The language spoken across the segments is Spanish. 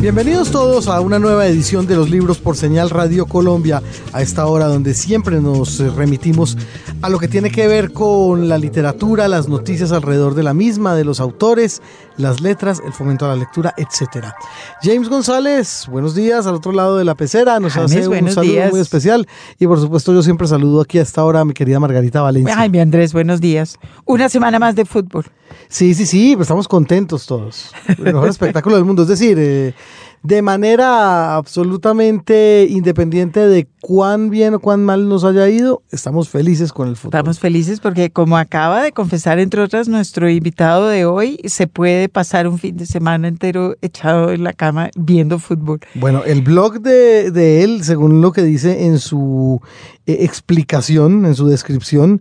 Bienvenidos todos a una nueva edición de los libros por señal Radio Colombia, a esta hora donde siempre nos remitimos a lo que tiene que ver con la literatura, las noticias alrededor de la misma, de los autores, las letras, el fomento a la lectura, etcétera. James González, buenos días al otro lado de la pecera, nos hace un saludo muy especial y por supuesto yo siempre saludo aquí a esta hora a mi querida Margarita Valencia. Ay, mi Andrés, buenos días. Una semana más de fútbol. Sí, sí, sí, pues estamos contentos todos. El mejor espectáculo del mundo. Es decir, eh, de manera absolutamente independiente de cuán bien o cuán mal nos haya ido, estamos felices con el fútbol. Estamos felices porque, como acaba de confesar, entre otras, nuestro invitado de hoy, se puede pasar un fin de semana entero echado en la cama viendo fútbol. Bueno, el blog de, de él, según lo que dice en su eh, explicación, en su descripción,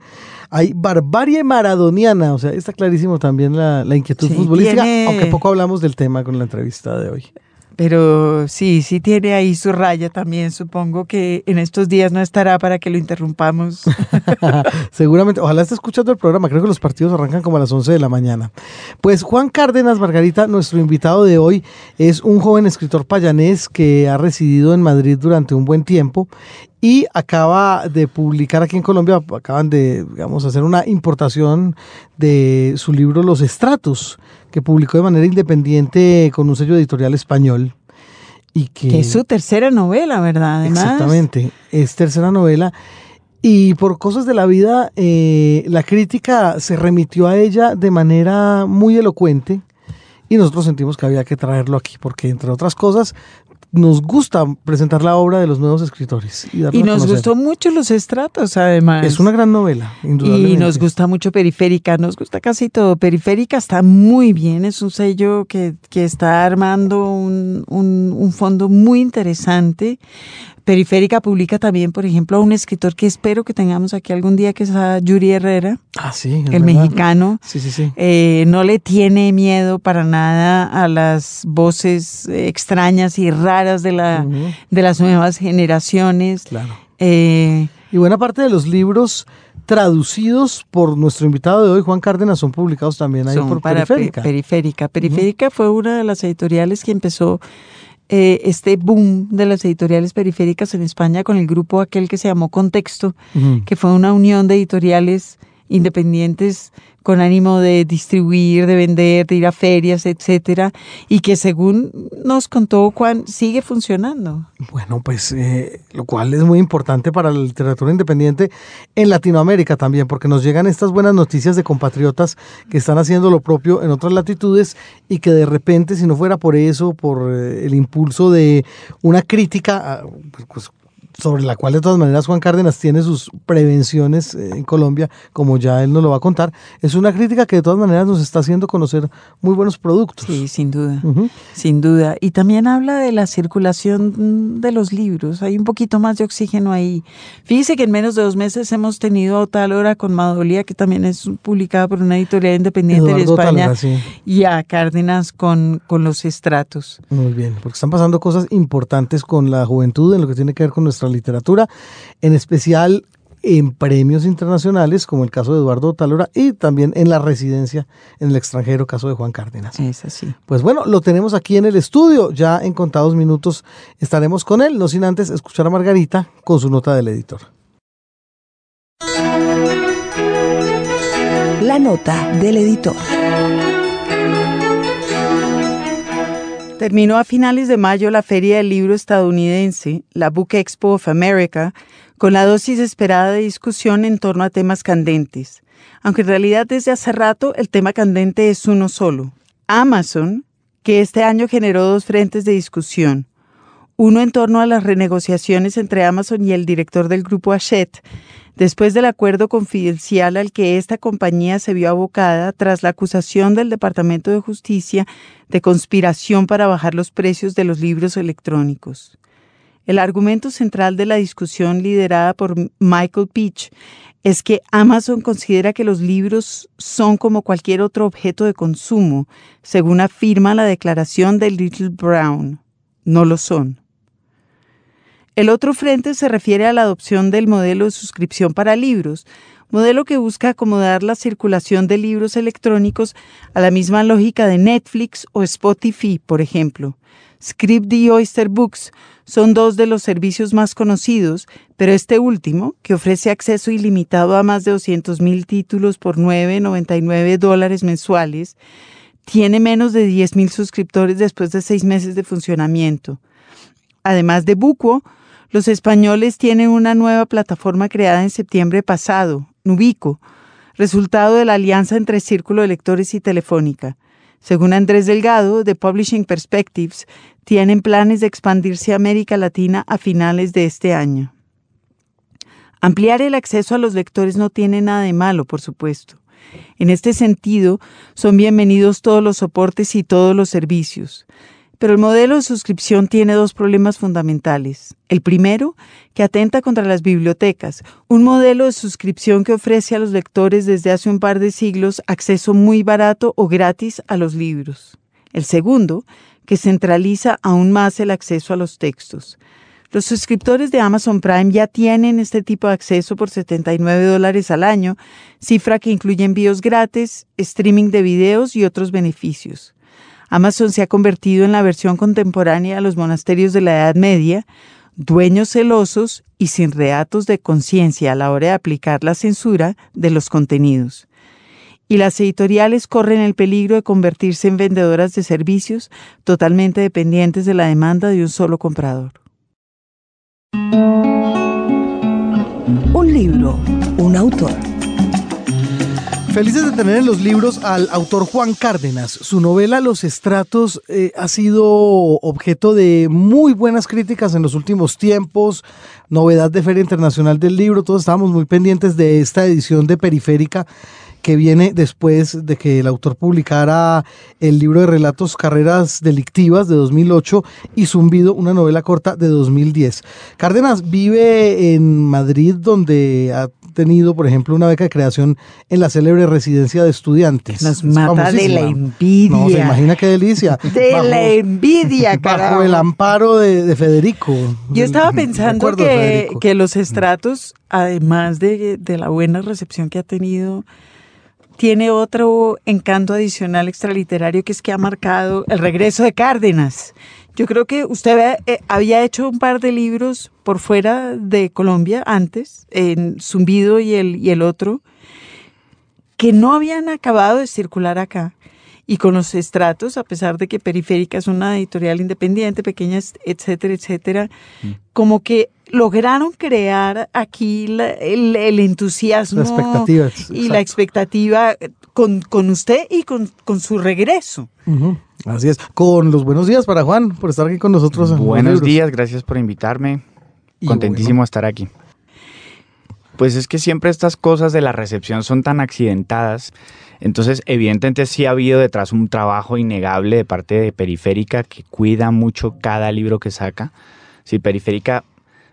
hay barbarie maradoniana, o sea, está clarísimo también la, inquietud futbolística, aunque poco hablamos del tema con la entrevista de hoy. Pero sí, sí tiene ahí su raya también. Supongo que en estos días no estará para que lo interrumpamos. Seguramente. Ojalá esté escuchando el programa. Creo que los partidos arrancan como a las 11 de la mañana. Pues Juan Cárdenas Margarita, nuestro invitado de hoy, es un joven escritor payanés que ha residido en Madrid durante un buen tiempo y acaba de publicar aquí en Colombia, acaban de, digamos, hacer una importación de su libro Los Estratos que publicó de manera independiente con un sello editorial español. Y que, es su tercera novela, ¿verdad? Exactamente, es tercera novela. Y por cosas de la vida, eh, la crítica se remitió a ella de manera muy elocuente y nosotros sentimos que había que traerlo aquí porque, entre otras cosas, nos gusta presentar la obra de los nuevos escritores. Y, nos gustó mucho Los Estratos, además. Es una gran novela, indudablemente. Y nos gusta mucho Periférica, nos gusta casi todo. Periférica está muy bien, es un sello que, que está armando un, un, un fondo muy interesante. Periférica publica también, por ejemplo, a un escritor que espero que tengamos aquí algún día, que es a Yuri Herrera. Ah, sí. El mexicano. Sí, sí, sí. Eh, no le tiene miedo para nada a las voces extrañas y raras de, la, de las nuevas generaciones. Claro. Eh, y buena parte de los libros traducidos por nuestro invitado de hoy, Juan Cárdenas, son publicados también ahí por Periférica. Periférica. Periférica fue una de las editoriales que empezó eh, este boom de las editoriales periféricas en España con el grupo aquel que se llamó Contexto, que fue una unión de editoriales independientes con ánimo de distribuir, de vender, de ir a ferias, etcétera, y que según nos contó Juan sigue funcionando. Bueno, pues eh, lo cual es muy importante para la literatura independiente en Latinoamérica también, porque nos llegan estas buenas noticias de compatriotas que están haciendo lo propio en otras latitudes y que de repente, si no fuera por eso, por eh, el impulso de una crítica, pues sobre la cual de todas maneras Juan Cárdenas tiene sus prevenciones eh, en Colombia, como ya él nos lo va a contar, es una crítica que de todas maneras nos está haciendo conocer muy buenos productos. Sí, sin duda, sin duda. Y también habla de la circulación de los libros, hay un poquito más de oxígeno ahí. Fíjese que en menos de dos meses hemos tenido a tal hora con Madolía, que también es publicada por una editorial independiente de España, y a Cárdenas con, con los estratos. Muy bien, porque están pasando cosas importantes con la juventud en lo que tiene que ver con nuestra literatura, en especial en premios internacionales, como el caso de Eduardo Talora, y también en la residencia en el extranjero, caso de Juan Cárdenas. Es así. Pues bueno, lo tenemos aquí en el estudio, ya en contados minutos estaremos con él, no sin antes escuchar a Margarita con su nota del editor. La nota del editor. Terminó a finales de mayo la Feria del Libro estadounidense, la Book Expo of America, con la dosis esperada de discusión en torno a temas candentes. Aunque en realidad desde hace rato el tema candente es uno solo. Amazon, que este año generó dos frentes de discusión. Uno en torno a las renegociaciones entre Amazon y el director del grupo Hachette, después del acuerdo confidencial al que esta compañía se vio abocada tras la acusación del Departamento de Justicia de conspiración para bajar los precios de los libros electrónicos. El argumento central de la discusión liderada por Michael Peach es que Amazon considera que los libros son como cualquier otro objeto de consumo, según afirma la declaración de Little Brown. No lo son. El otro frente se refiere a la adopción del modelo de suscripción para libros, modelo que busca acomodar la circulación de libros electrónicos a la misma lógica de Netflix o Spotify, por ejemplo. Script y Oyster Books son dos de los servicios más conocidos, pero este último, que ofrece acceso ilimitado a más de 200.000 títulos por 9,99 dólares mensuales, tiene menos de 10.000 suscriptores después de seis meses de funcionamiento. Además de Buco, los españoles tienen una nueva plataforma creada en septiembre pasado, Nubico, resultado de la alianza entre Círculo de Lectores y Telefónica. Según Andrés Delgado, de Publishing Perspectives, tienen planes de expandirse a América Latina a finales de este año. Ampliar el acceso a los lectores no tiene nada de malo, por supuesto. En este sentido, son bienvenidos todos los soportes y todos los servicios. Pero el modelo de suscripción tiene dos problemas fundamentales. El primero, que atenta contra las bibliotecas, un modelo de suscripción que ofrece a los lectores desde hace un par de siglos acceso muy barato o gratis a los libros. El segundo, que centraliza aún más el acceso a los textos. Los suscriptores de Amazon Prime ya tienen este tipo de acceso por 79 dólares al año, cifra que incluye envíos gratis, streaming de videos y otros beneficios. Amazon se ha convertido en la versión contemporánea de los monasterios de la Edad Media, dueños celosos y sin reatos de conciencia a la hora de aplicar la censura de los contenidos. Y las editoriales corren el peligro de convertirse en vendedoras de servicios totalmente dependientes de la demanda de un solo comprador. Un libro, un autor. Felices de tener en los libros al autor Juan Cárdenas. Su novela Los Estratos eh, ha sido objeto de muy buenas críticas en los últimos tiempos. Novedad de Feria Internacional del Libro. Todos estábamos muy pendientes de esta edición de Periférica que viene después de que el autor publicara el libro de relatos Carreras Delictivas de 2008 y Zumbido, una novela corta de 2010. Cárdenas vive en Madrid, donde ha tenido, por ejemplo, una beca de creación en la célebre residencia de estudiantes. Nos mata de la envidia. No, se imagina qué delicia. De la envidia, carajo. Bajo el amparo de, Federico. Yo estaba pensando que, que, los estratos, además de, de la buena recepción que ha tenido tiene otro encanto adicional extraliterario que es que ha marcado el regreso de Cárdenas. Yo creo que usted eh, había hecho un par de libros por fuera de Colombia antes, en Zumbido y el, y el otro, que no habían acabado de circular acá. Y con los estratos, a pesar de que Periférica es una editorial independiente, pequeña, etcétera, etcétera, mm. como que lograron crear aquí el, entusiasmo y la expectativa con, con usted y con, con su regreso. Así es. Con los buenos días para Juan, por estar aquí con nosotros. Buenos días, gracias por invitarme. Contentísimo de estar aquí. Pues es que siempre estas cosas de la recepción son tan accidentadas. Entonces, evidentemente sí ha habido detrás un trabajo innegable de parte de Periférica que cuida mucho cada libro que saca. Si Periférica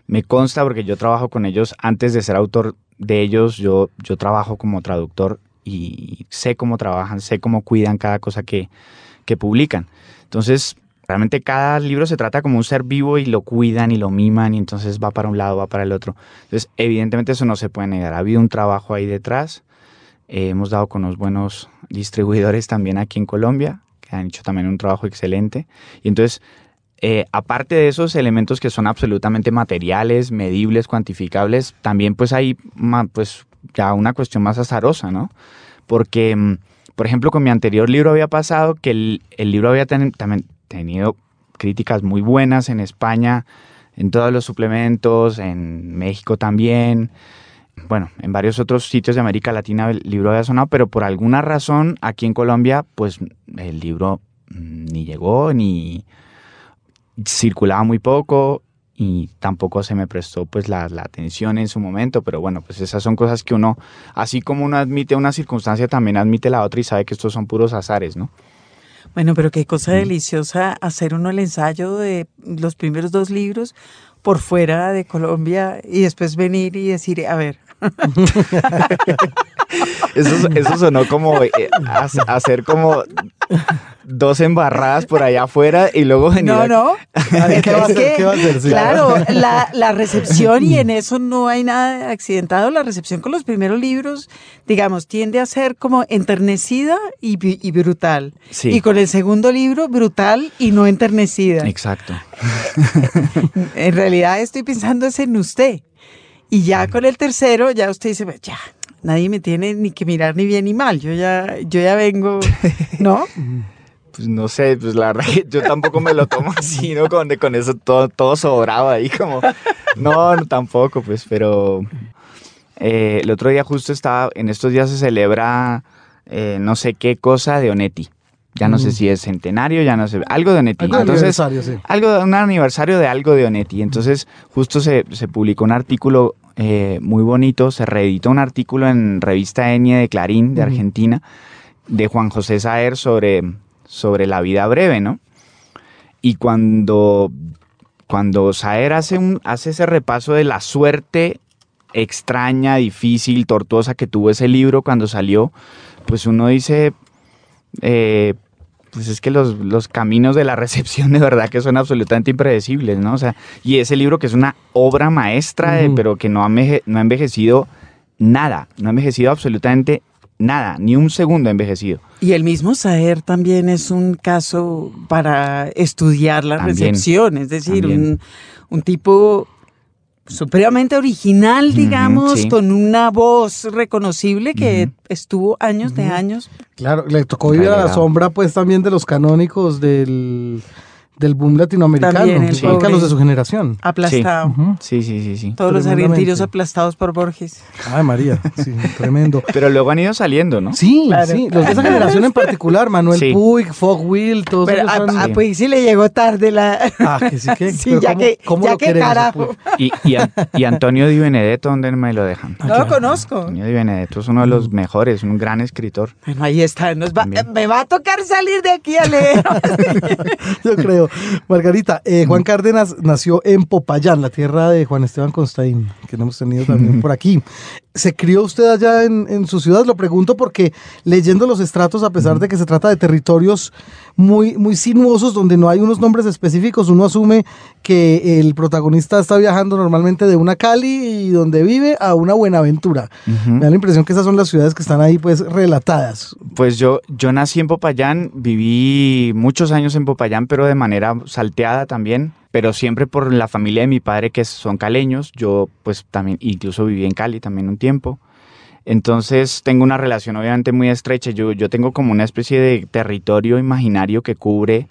me consta porque yo trabajo con ellos antes de ser autor de ellos, yo, yo trabajo como traductor y sé cómo trabajan, sé cómo cuidan cada cosa que, que publican. Entonces, realmente cada libro se trata como un ser vivo y lo cuidan y lo miman y entonces va para un lado, va para el otro. Entonces, evidentemente eso no se puede negar. Ha habido un trabajo ahí detrás. Eh, hemos dado con los buenos distribuidores también aquí en Colombia, que han hecho también un trabajo excelente. Y entonces eh, aparte de esos elementos que son absolutamente materiales, medibles, cuantificables, también pues hay pues ya una cuestión más azarosa, ¿no? Porque, mm, por ejemplo, con mi anterior libro había pasado que el, libro había tenido críticas muy buenas en España, en todos los suplementos, en México también, bueno, en varios otros sitios de América Latina el libro había sonado, pero por alguna razón aquí en Colombia, pues el libro mm, ni llegó ni circulaba muy poco y tampoco se me prestó pues la, atención en su momento, pero bueno, pues esas son cosas que uno, así como uno admite una circunstancia, también admite la otra y sabe que estos son puros azares, ¿no? Bueno, pero qué cosa deliciosa hacer uno el ensayo de los primeros dos libros por fuera de Colombia y después venir y decir, a ver. eso, eso sonó como eh, hacer como dos embarradas por allá afuera y luego venir No, no. ¿Qué va a hacer? que, ¿Qué va a hacer? Sí. Claro, la, la recepción, y en eso no hay nada accidentado, la recepción con los primeros libros, digamos, tiende a ser como enternecida y, brutal. Sí. Y con el segundo libro, brutal y no enternecida. Exacto. En realidad estoy pensando es en usted. Y ya con el tercero, ya usted dice, "Pues ya, nadie me tiene ni que mirar ni bien ni mal. Yo ya, yo ya vengo, ¿no? Pues no sé, pues la verdad que yo tampoco me lo tomo así, ¿no? Con, con eso todo, todo sobrado ahí, como. No, no, tampoco, pues, pero. eh, el otro día justo estaba. En estos días se celebra eh, no sé qué cosa de Onetti. Ya no sé si es centenario, ya no sé. Algo de Onetti. Mm. Algo Entonces, aniversario, sí. algo un aniversario de algo de Onetti. Entonces, justo se, se publicó un artículo eh, muy bonito, se reeditó un artículo en revista Enie de Clarín, de. Argentina, de Juan José Saer sobre, sobre la vida breve, ¿no? Y cuando, cuando Saer hace, un, hace ese repaso de la suerte extraña, difícil, tortuosa que tuvo ese libro cuando salió, pues uno dice, eh, pues es que los, los caminos de la recepción de verdad que son absolutamente impredecibles, ¿no? O sea, y ese libro que es una obra maestra, de- Ujú. pero que no ha, no ha envejecido nada, no ha envejecido absolutamente nada, ni un segundo ha envejecido. Y el mismo Saer también es un caso para estudiar la También, recepción, es decir, un, un tipo supremamente original, digamos, sí. con una voz reconocible que estuvo años de años. Claro, le tocó vivir a la sombra, pues también de los canónicos del, del boom latinoamericano, También pobre. los de su generación. aplastado. Sí, sí, sí, sí. Todos los argentinos aplastados por Borges. Ay, María, sí, tremendo. Pero luego han ido saliendo, ¿no? Sí, Claro. sí, los de esa generación en particular, Manuel Sí. Puig, Fog Will, todos Pero ellos a, a Puig sí le llegó tarde la... Ah, que sí, que. Sí, ya ¿cómo- que, cómo ya lo que carajo. Puig? Y, y, An- y Antonio Di Benedetto, ¿dónde me lo dejan? No lo conozco. Antonio Di Benedetto es uno de los mejores, un gran escritor. Bueno, ahí está. nos va- me va a tocar salir de aquí a leer. Yo creo. Margarita, eh, Juan Cárdenas nació en Popayán, la tierra de Juan Esteban Constaín, que hemos tenido también por aquí. ¿Se crió usted allá en, en su ciudad? Lo pregunto porque leyendo los estratos, a pesar de que se trata de territorios muy, muy sinuosos donde no hay unos nombres específicos, uno asume que el protagonista está viajando normalmente de una Cali y donde vive a una Buenaventura. Me da la impresión que esas son las ciudades que están ahí pues relatadas. Pues yo, yo nací en Popayán, viví muchos años en Popayán, pero de manera salteada también, pero siempre por la familia de mi padre que son caleños, yo pues también incluso viví en Cali también un tiempo. Entonces tengo una relación obviamente muy estrecha, yo, yo tengo como una especie de territorio imaginario que cubre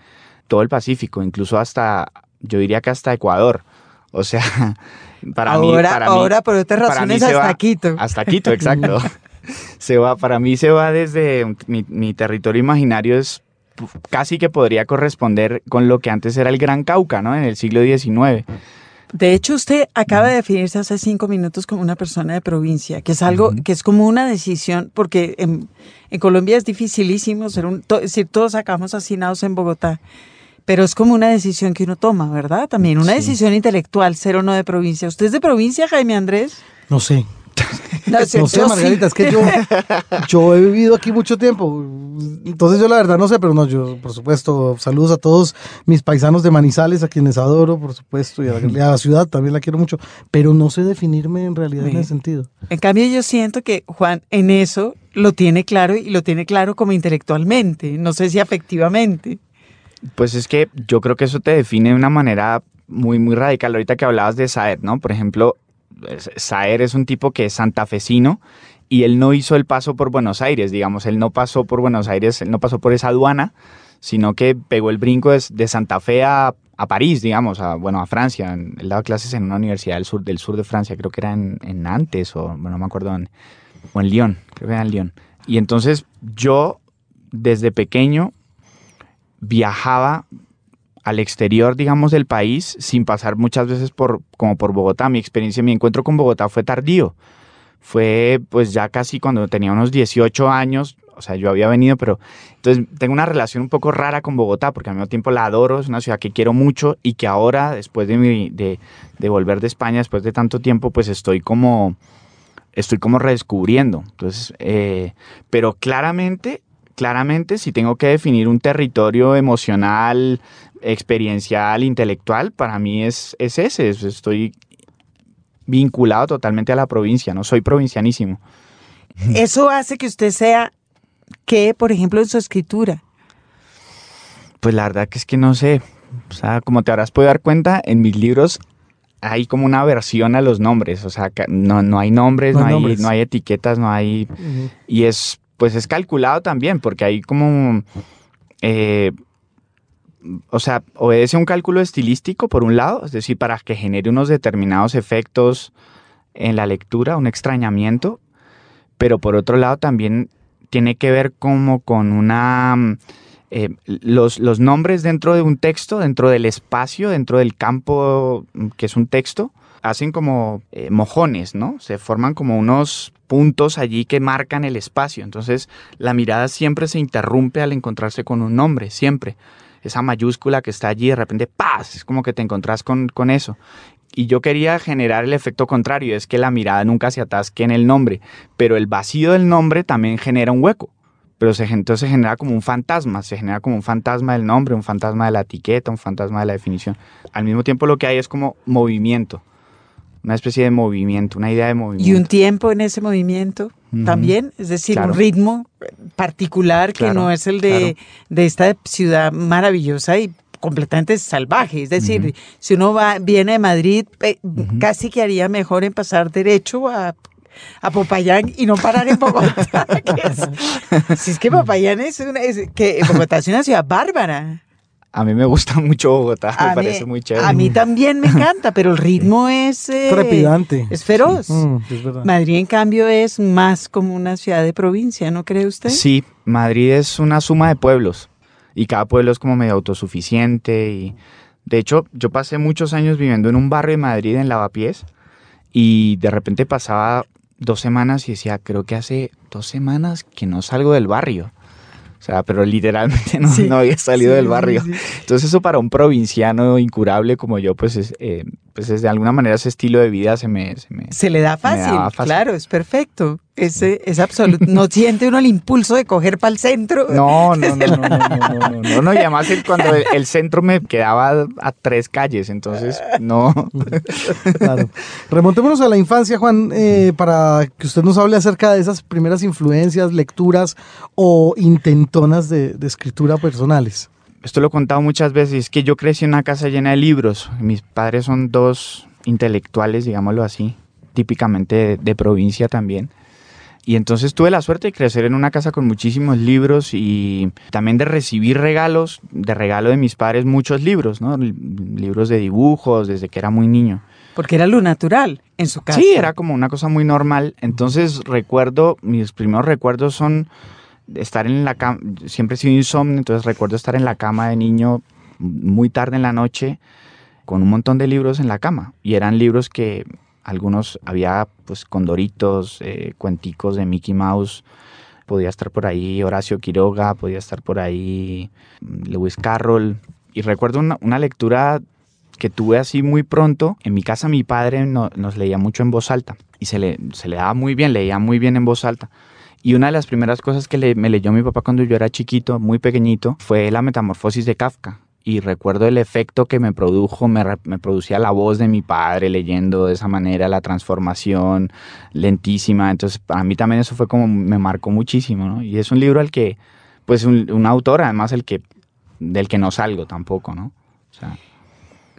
todo el Pacífico, incluso hasta, yo diría que hasta Ecuador. O sea, para mí... ahora, mí- ahora por otras razones, hasta va- Quito. Hasta Quito, exacto. se va, para mí se va desde mi, mi territorio imaginario es casi que podría corresponder con lo que antes era el Gran Cauca, ¿no? En el siglo XIX. De hecho, usted acaba de definirse hace cinco minutos como una persona de provincia, que es algo que es como una decisión, porque en, en Colombia es dificilísimo ser un, to- es decir, todos acabamos hacinados en Bogotá, pero es como una decisión que uno toma, ¿verdad? También una Sí. decisión intelectual, ser o no de provincia. ¿Usted es de provincia, Jaime Andrés? No sé. No, No sé, sí. Margarita, es que yo, yo he vivido aquí mucho tiempo. Entonces yo la verdad no sé, pero no, yo por supuesto, saludos a todos mis paisanos de Manizales, a quienes adoro, por supuesto, y a la, y a la ciudad también la quiero mucho, pero no sé definirme en realidad en ese sentido. En cambio, yo siento que Juan en eso lo tiene claro y lo tiene claro como intelectualmente, no sé si afectivamente. Pues es que yo creo que eso te define de una manera muy, muy radical. Ahorita que hablabas de Saer, ¿no? Por ejemplo, Saer es un tipo que es santafesino y él no hizo el paso por Buenos Aires, digamos, él no pasó por Buenos Aires, él no pasó por esa aduana, sino que pegó el brinco de, Santa Fe a, a París, digamos, a, bueno, a Francia. Él daba clases en una universidad del sur, del sur de Francia, creo que era en, Nantes o, bueno, no me acuerdo o en Lyon, creo que era en Lyon. Y entonces yo, desde pequeño, viajaba al exterior, digamos, del país sin pasar muchas veces por, como por Bogotá. Mi experiencia, mi encuentro con Bogotá fue tardío. Fue pues ya casi cuando tenía unos 18 años, o sea, yo había venido, pero entonces tengo una relación un poco rara con Bogotá porque al mismo tiempo la adoro, es una ciudad que quiero mucho y que ahora, después de, volver de España, después de tanto tiempo, pues estoy como, estoy como redescubriendo. Entonces, eh, pero claramente claramente si tengo que definir un territorio emocional, experiencial, intelectual, para mí es, es ese. Estoy vinculado totalmente a la provincia, no soy provincianísimo. Eso hace que usted sea que, por ejemplo, en su escritura. Pues la verdad que es que no sé. O sea, como te habrás podido dar cuenta, en mis libros hay como una aversión a los nombres. O sea, no, no hay nombres, no, hay, no hay etiquetas, no hay. Y es, pues es calculado también, porque hay como. Eh, o sea, obedece un cálculo estilístico por un lado, es decir, para que genere unos determinados efectos en la lectura, un extrañamiento, pero por otro lado también tiene que ver como con una eh, los, los, nombres dentro de un texto, dentro del espacio, dentro del campo mm, que es un texto, hacen como eh, mojones, ¿no? Se forman como unos puntos allí que marcan el espacio. Entonces la mirada siempre se interrumpe al encontrarse con un nombre, siempre. Esa mayúscula que está allí, de repente, ¡paz! Es como que te encontrás con, con eso. Y yo quería generar el efecto contrario, es que la mirada nunca se atasque en el nombre, pero el vacío del nombre también genera un hueco pero se, entonces se genera como un fantasma, se genera como un fantasma del nombre, un fantasma de la etiqueta, un fantasma de la definición. Al mismo tiempo lo que hay es como movimiento, una especie de movimiento, una idea de movimiento. Y un tiempo en ese movimiento también, es decir, un ritmo particular que no es el de, de, esta ciudad maravillosa y completamente salvaje. Es decir, si uno va, viene de Madrid, eh, casi que haría mejor en pasar derecho a a Popayán y no parar en Bogotá. si es que Popayán es una, que Bogotá es una ciudad bárbara. A mí me gusta mucho Bogotá, me parece muy chévere. A mí también me encanta, pero el ritmo es... Eh, Trepidante. Es feroz. Mm, Madrid, en cambio, es más como una ciudad de provincia, ¿no cree usted? Sí, Madrid es una suma de pueblos y cada pueblo es como medio autosuficiente y... De hecho, yo pasé muchos años viviendo en un barrio de Madrid, en Lavapiés, y de repente pasaba dos semanas y decía, creo que hace dos semanas que no salgo del barrio. O sea, pero literalmente no, había salido del barrio. Entonces eso para un provinciano incurable como yo, pues es, eh, pues es de alguna manera ese estilo de vida se me... Se, le da fácil, claro, es perfecto. Ese es absoluto. No siente uno el impulso de coger para el centro. No, no, no, no, no, no, no, no, Y además cuando el, centro me quedaba a tres calles, entonces no. Claro. Remontémonos a la infancia, Juan, eh, para que usted nos hable acerca de esas primeras influencias, lecturas o intentonas de, de escritura personales esto lo he contado muchas veces, es que yo crecí en una casa llena de libros. Mis padres son dos intelectuales, digámoslo así, típicamente de, provincia también. Y entonces tuve la suerte de crecer en una casa con muchísimos libros y también de recibir regalos, de regalo de mis padres, muchos libros, ¿no? Libros de dibujos desde que era muy niño. Porque era lo natural en su casa. Sí, era como una cosa muy normal. Entonces recuerdo, mis primeros recuerdos son estar en la cama, siempre he sido insomnio, entonces recuerdo estar en la cama de niño muy tarde en la noche con un montón de libros en la cama y eran libros que algunos había pues condoritos, eh, cuenticos de Mickey Mouse, podía estar por ahí Horacio Quiroga, podía estar por ahí mm, Lewis Carroll y recuerdo una, lectura que tuve así muy pronto. En mi casa mi padre nos leía mucho en voz alta y se le, se le daba muy bien, leía muy bien en voz alta. Y una de las primeras cosas que me leyó mi papá cuando yo era chiquito, muy pequeñito, fue La Metamorfosis de Kafka. Y recuerdo el efecto que me produjo, me, producía la voz de mi padre leyendo de esa manera, la transformación lentísima. Entonces, para mí también eso fue como, me marcó muchísimo, ¿no? Y es un libro al que, pues, un, un autor, además, el que, del que no salgo tampoco, ¿no? O sea,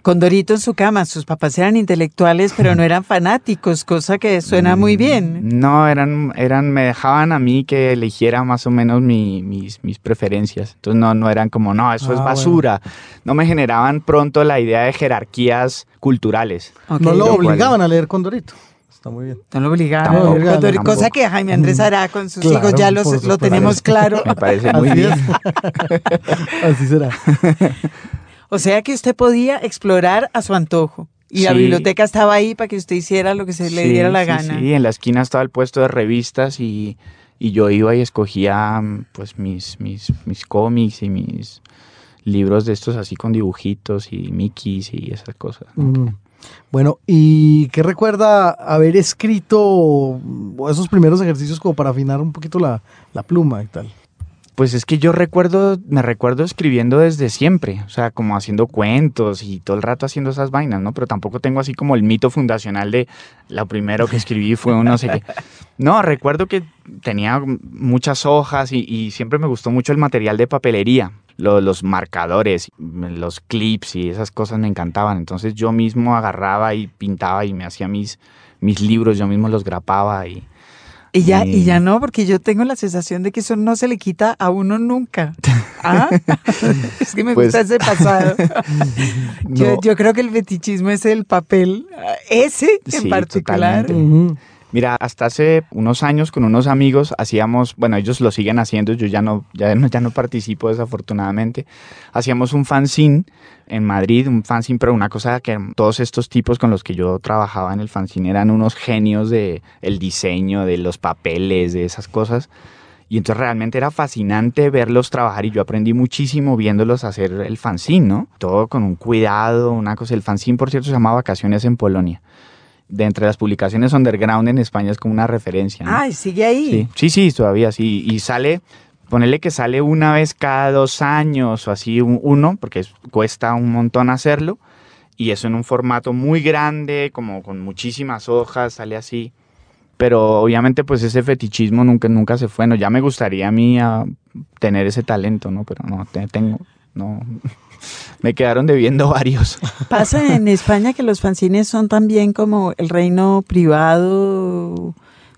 Condorito en su cama, sus papás eran intelectuales, pero no eran fanáticos, cosa que suena muy mm, bien. No, eran, eran, me dejaban a mí que eligiera más o menos mis, mis preferencias. Entonces no, no eran como, no, eso es ah, basura. No me generaban pronto la idea de jerarquías culturales. No lo obligaban a leer Condorito. Está muy bien. No lo obligaban. cosa que Jaime Andrés hará con sus hijos, ya los, lo tenemos claro. Me parece muy bien. Así será. O sea que usted podía explorar a su antojo. Y la biblioteca estaba ahí para que usted hiciera lo que se le diera la gana. Sí, en la esquina estaba el puesto de revistas y, yo iba y escogía pues mis, mis, mis cómics y mis libros de estos así con dibujitos y Mickeys y esas cosas. Bueno, ¿y qué recuerda haber escrito esos primeros ejercicios como para afinar un poquito la, la pluma y tal? Pues es que yo recuerdo, me recuerdo escribiendo desde siempre, o sea, como haciendo cuentos y todo el rato haciendo esas vainas, ¿no? Pero tampoco tengo así como el mito fundacional de lo primero que escribí fue un no sé qué. No, recuerdo que tenía muchas hojas y, siempre me gustó mucho el material de papelería, los marcadores, los clips y esas cosas me encantaban. Entonces yo mismo agarraba y pintaba y me hacía mis, mis libros, yo mismo los grapaba y y ya, y ya no, porque yo tengo la sensación de que eso no se le quita a uno nunca. ¿Ah? es que me pues gusta ese pasado. yo, yo, creo que el fetichismo es el papel, ese en particular. Mira, hasta hace unos años con unos amigos hacíamos, bueno, ellos lo siguen haciendo, yo ya no, ya ya no participo desafortunadamente, hacíamos un fanzine en Madrid, un fanzine, pero una cosa que todos estos tipos con los que yo trabajaba en el fanzine eran unos genios de el diseño, de los papeles, de esas cosas. Y entonces realmente era fascinante verlos trabajar y yo aprendí muchísimo viéndolos hacer el fanzine, ¿no? Todo con un cuidado, una cosa. El fanzine, por cierto, se llama Vacaciones en Polonia de entre las publicaciones underground en España es como una referencia. Ay, sigue ahí. Sí, sí, todavía sí. Y sale, ponerle que sale una vez cada dos años o así uno, porque cuesta un montón hacerlo. Y eso en un formato muy grande, como con muchísimas hojas, sale así. Pero obviamente pues ese fetichismo nunca, nunca se fue. No, ya me gustaría a mí a tener ese talento, ¿no? Pero no, tengo, no. me quedaron debiendo varios. Pasa en España que los fanzines son también como el reino privado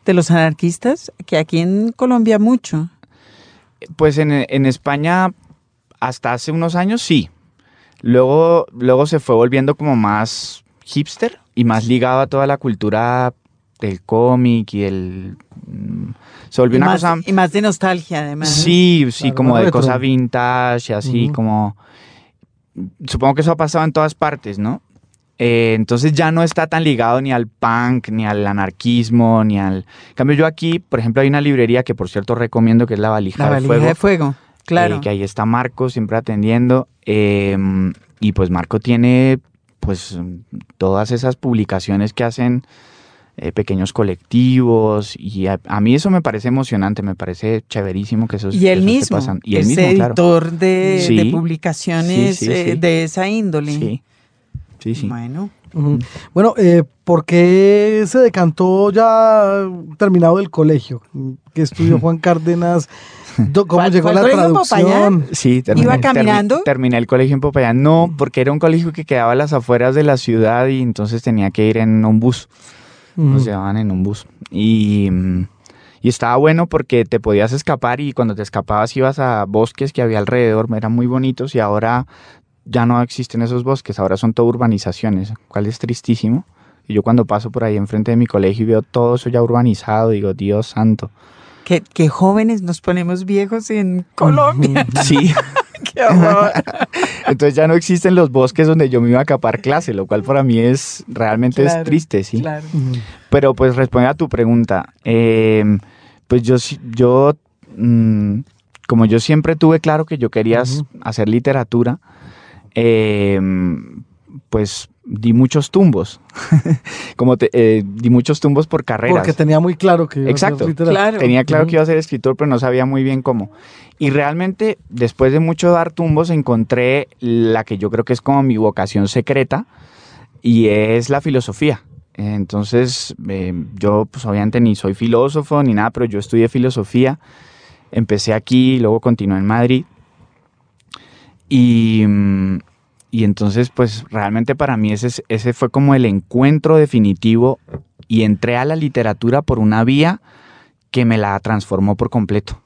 de los anarquistas, que aquí en Colombia mucho. Pues en, España hasta hace unos años sí. Luego, luego se fue volviendo como más hipster y más ligado a toda la cultura del cómic y el... Mm, se volvió una más, cosa... Y más de nostalgia, además. Sí, sí, como de cosa vintage, así como supongo que eso ha pasado en todas partes, ¿no? Eh, entonces ya no está tan ligado ni al punk, ni al anarquismo, ni al... En cambio yo aquí, por ejemplo, hay una librería que por cierto recomiendo que es La Valija, la valija de Fuego. claro. Eh, que ahí está Marco siempre atendiendo. Em, y pues Marco tiene pues todas esas publicaciones que hacen eh, pequeños colectivos y a, mí eso me parece emocionante, me parece chéverísimo que eso Y él mismo, y es editor de, publicaciones eh, de esa índole. Sí, sí, sí. Bueno. Bueno, eh, ¿por qué se decantó ya terminado el colegio? ¿Qué estudió Juan Cárdenas? ¿Cómo llegó la traducción? Sí, terminé, ¿Iba caminando? terminé el colegio en Popayán. No, porque era un colegio que quedaba a las afueras de la ciudad y entonces tenía que ir en un bus nos llevaban en un bus. Y, y, estaba bueno porque te podías escapar y cuando te escapabas ibas a bosques que había alrededor, eran muy bonitos y ahora ya no existen esos bosques, ahora son todo urbanizaciones, cual es tristísimo. Y yo cuando paso por ahí enfrente de mi colegio y veo todo eso ya urbanizado, digo, Dios santo. Qué, jóvenes nos ponemos viejos en Colombia. Sí. Qué. Entonces ya no existen los bosques donde yo me iba a capar clase, lo cual para mí es realmente es triste, sí. Claro. Pero pues responde a tu pregunta. Eh, pues yo, yo mm, como yo siempre tuve claro que yo quería hacer literatura, eh, pues di muchos tumbos, como te, eh, di muchos tumbos por carreras. Porque tenía muy claro que iba Exacto, a ser claro. tenía claro que iba a ser escritor, pero no sabía muy bien cómo. Y realmente, después de mucho dar tumbos, encontré la que yo creo que es como mi vocación secreta, y es la filosofía. Entonces, eh, yo pues obviamente ni soy filósofo ni nada, pero yo estudié filosofía, empecé aquí, luego continué en Madrid. Y, mm, y entonces, pues realmente para mí ese, ese fue como el encuentro definitivo y entré a la literatura por una vía que me la transformó por completo.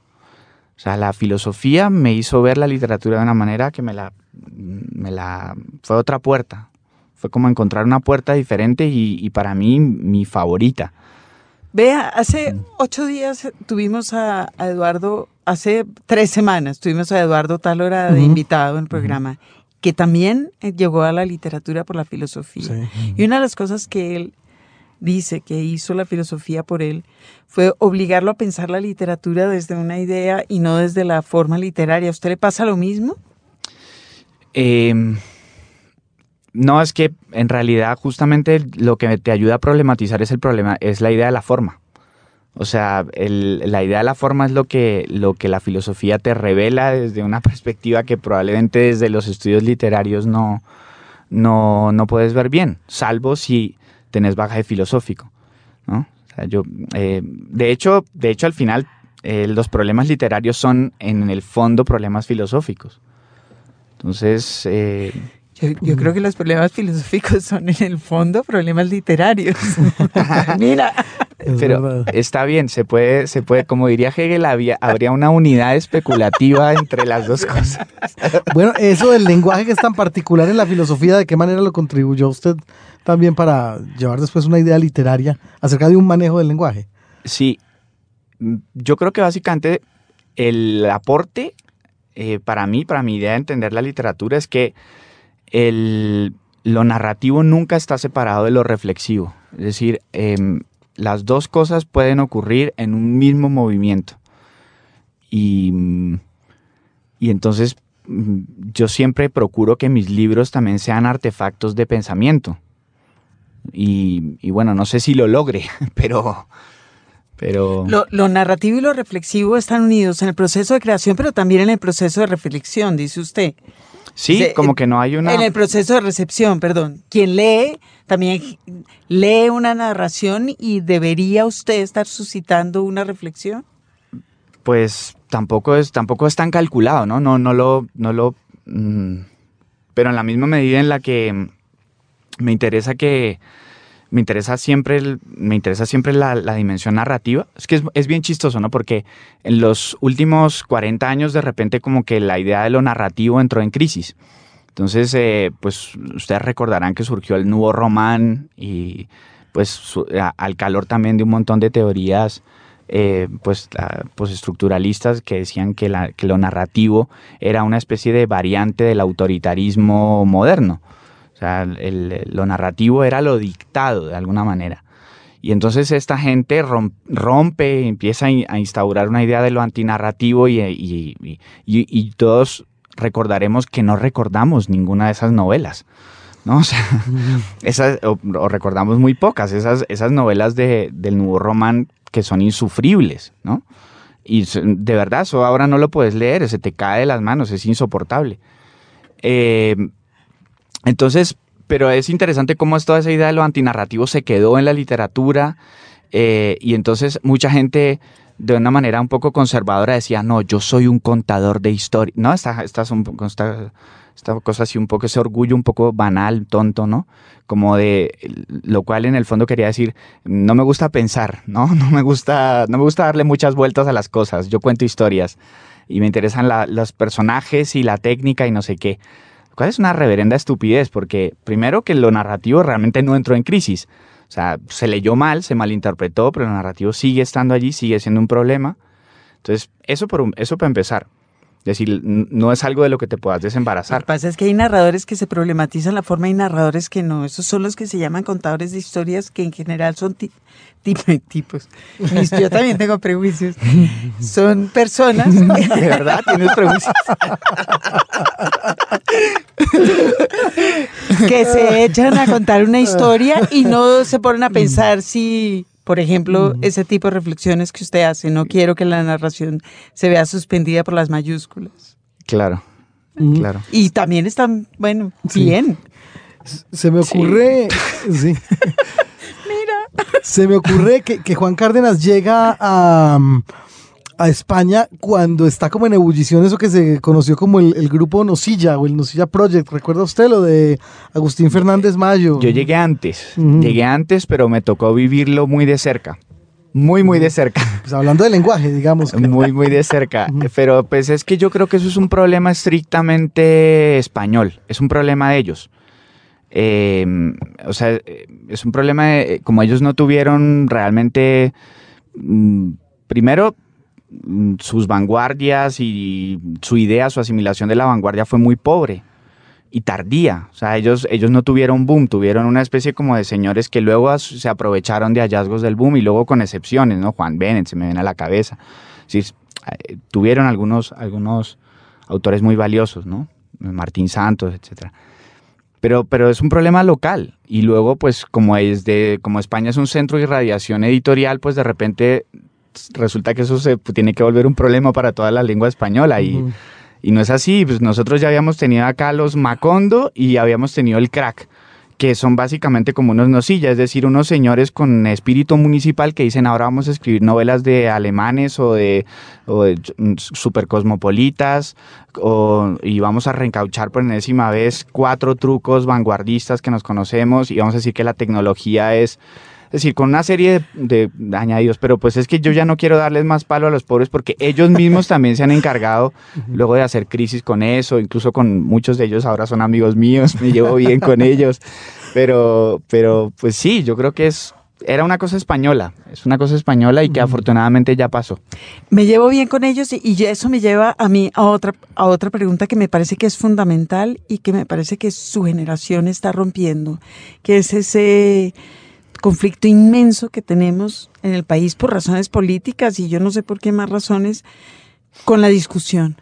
O sea, la filosofía me hizo ver la literatura de una manera que me la, me la fue otra puerta. Fue como encontrar una puerta diferente y, para mí mi favorita. Vea, hace ocho días tuvimos a, Eduardo, hace tres semanas tuvimos a Eduardo Talora de invitado en el programa que también eh, llegó a la literatura por la filosofía. Y una de las cosas que él dice que hizo la filosofía por él fue obligarlo a pensar la literatura desde una idea y no desde la forma literaria. ¿A usted le pasa lo mismo? Em, no, es que en realidad justamente lo que te ayuda a problematizar es el problema, es la idea de la forma. O sea, la idea de la forma es lo que, lo que la filosofía te revela desde una perspectiva que probablemente desde los estudios literarios no, no, no puedes ver bien, salvo si tenés bagaje filosófico. ¿no? O sea, yo, eh, de, hecho, de hecho, al final, eh, los problemas literarios son en el fondo problemas filosóficos. Entonces... Eh, yo, creo que los problemas filosóficos son en el fondo problemas literarios. Mira. Pero está bien, se puede, se puede, como diría Hegel, había, habría una unidad especulativa entre las dos cosas. Bueno, eso del lenguaje que es tan particular en la filosofía, ¿de qué manera lo contribuyó usted también para llevar después una idea literaria acerca de un manejo del lenguaje? Sí, yo creo que básicamente el aporte eh, para mí, para mi idea de entender la literatura es que el, lo narrativo nunca está separado de lo reflexivo. Es decir, em, las dos cosas pueden ocurrir en un mismo movimiento. Y, y entonces mm, yo siempre procuro que mis libros también sean artefactos de pensamiento. Y, y bueno, no sé si lo logre, pero, pero... Lo, narrativo y lo reflexivo están unidos en el proceso de creación, pero también en el proceso de reflexión, dice usted. Sí, como que no hay una... En el proceso de recepción, perdón. Quien lee también lee una narración y debería usted estar suscitando una reflexión. Pues tampoco es, tampoco es tan calculado, ¿no? No, no lo, no lo. Mm, pero en la misma medida en la que me interesa que me interesa siempre, me interesa siempre la, dimensión narrativa. Es que es, bien chistoso, ¿no? Porque en los últimos 40 años de repente como que la idea de lo narrativo entró en crisis. Entonces, eh, pues ustedes recordarán que surgió el nuevo román y pues al calor también de un montón de teorías eh, pues, estructuralistas que decían que, la, que lo narrativo era una especie de variante del autoritarismo moderno lo narrativo era lo dictado de alguna manera. Y entonces esta gente rompe, empieza a instaurar una idea de lo antinarrativo y, y, todos recordaremos que no recordamos ninguna de esas novelas. ¿no? O, sea, esas, o, recordamos muy pocas, esas, esas novelas de, del nuevo román que son insufribles, ¿no? Y de verdad, eso ahora no lo puedes leer, se te cae de las manos, es insoportable. Eh, entonces, pero es interesante cómo toda esa idea de lo antinarrativo se quedó en la literatura eh, y entonces mucha gente de una manera un poco conservadora decía, no, yo soy un contador de historia. No, esta, esta, esta, esta cosa así un poco, ese orgullo un poco banal, tonto, ¿no? Como de, lo cual en el fondo quería decir, no me gusta pensar, ¿no? No me gusta, no me gusta darle muchas vueltas a las cosas, yo cuento historias y me interesan los personajes y la técnica y no sé qué. ¿Cuál es una reverenda estupidez, porque primero que lo narrativo realmente no entró en crisis. O sea, se leyó mal, se malinterpretó, pero el narrativo sigue estando allí, sigue siendo un problema. Entonces, eso por, eso para empezar. Es decir, no es algo de lo que te puedas desembarazar. Lo que pasa es que hay narradores que se problematizan la forma y narradores que no. Esos son los que se llaman contadores de historias, que en general son tipos. Yo también tengo prejuicios. Son personas. ¿De verdad tienes prejuicios? que se echan a contar una historia y no se ponen a pensar si por ejemplo, ese tipo de reflexiones que usted hace. No quiero que la narración se vea suspendida por las mayúsculas. Claro, claro. Y también están, bueno, bien. Se me ocurre, sí. Mira. Se me ocurre que, que Juan Cárdenas llega a a España cuando está como en ebullición eso que se conoció como el, grupo Nosilla o el Nosilla Project. ¿Recuerda usted lo de Agustín Fernández Mayo? Yo llegué antes, llegué antes, pero me tocó vivirlo muy de cerca. Muy, muy de cerca. Pues hablando de lenguaje, digamos. Muy, muy de cerca. Pero pues es que yo creo que eso es un problema estrictamente español. Es un problema de ellos. Em, o sea, es un problema de, como ellos no tuvieron realmente, mm, primero, sus vanguardias y su idea, su asimilación de la vanguardia fue muy pobre y tardía. O sea, ellos, ellos no tuvieron boom, tuvieron una especie como de señores que luego se aprovecharon de hallazgos del boom y luego con excepciones, ¿no? Juan Bennett se me viene a la cabeza. Sí, eh, tuvieron algunos, algunos autores muy valiosos, ¿no? Martín Santos, etcétera. Pero, pero es un problema local. Y luego, pues, como, es de, como España es un centro de irradiación editorial, pues de repente resulta que eso se tiene que volver un problema para toda la lengua española y, y no es así. Pues nosotros ya habíamos tenido acá los Macondo y habíamos tenido el crack que son básicamente como unos nosillas, es decir, unos señores con espíritu municipal que dicen ahora vamos a escribir novelas de alemanes o de, o de supercosmopolitas o, y vamos a reencauchar por enésima vez cuatro trucos vanguardistas que nos conocemos y vamos a decir que la tecnología es decir, con una serie de, añadidos, pero pues es que yo ya no quiero darles más palo a los pobres porque ellos mismos también se han encargado luego de hacer crisis con eso, incluso con muchos de ellos ahora son amigos míos, me llevo bien con ellos, pero, pero pues sí, yo creo que es era una cosa española, es una cosa española y que afortunadamente ya pasó. Me llevo bien con ellos y, eso me lleva a mí a otra, a otra pregunta que me parece que es fundamental y que me parece que su generación está rompiendo, que es ese conflicto inmenso que tenemos en el país por razones políticas y yo no sé por qué más razones con la discusión.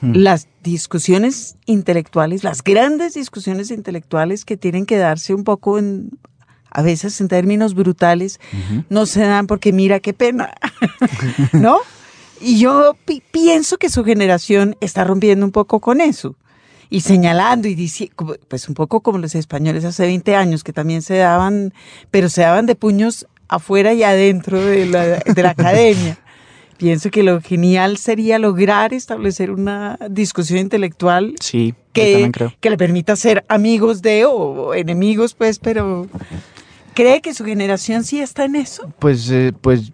Hmm. Las discusiones intelectuales, las grandes discusiones intelectuales que tienen que darse un poco en, a veces en términos brutales, no se dan porque mira qué pena, ¿no? Y yo pienso que su generación está rompiendo un poco con eso y señalando y diciendo, pues un poco como los españoles hace 20 años, que también se daban, pero se daban de puños afuera y adentro de la, de la academia. Pienso que lo genial sería lograr establecer una discusión intelectual sí, que, que le permita ser amigos de o enemigos, pues, pero ¿cree que su generación sí está en eso? Pues, eh, pues,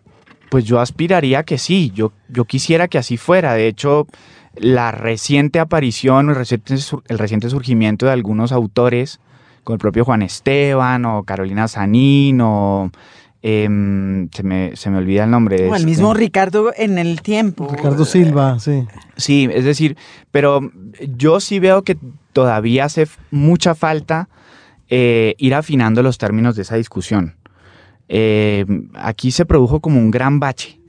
pues yo aspiraría que sí, yo, yo quisiera que así fuera. De hecho, la reciente aparición, el reciente, el reciente surgimiento de algunos autores, como el propio Juan Esteban o Carolina Sanín o... Em, se, me, se, me, olvida el nombre. O el mismo Ricardo en el tiempo. Ricardo Silva, sí. Sí, es decir, pero yo sí veo que todavía hace mucha falta eh, ir afinando los términos de esa discusión. Eh, aquí se produjo como un gran bache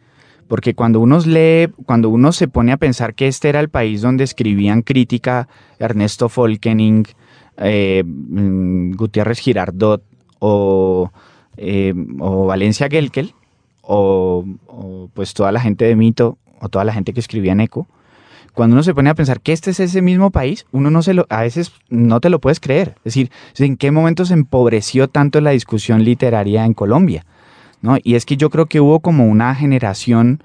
porque cuando uno lee, cuando uno se pone a pensar que este era el país donde escribían crítica Ernesto Folkening, eh, mm, Gutiérrez Girardot o, eh, Valencia Gelkel, o, pues toda la gente de Mito, o toda la gente que escribía en Eco, cuando uno se pone a pensar que este es ese mismo país, uno no se lo, a veces no te lo puedes creer. Es decir, ¿en qué momento se empobreció tanto la discusión literaria en Colombia? Y es que yo creo que hubo como una generación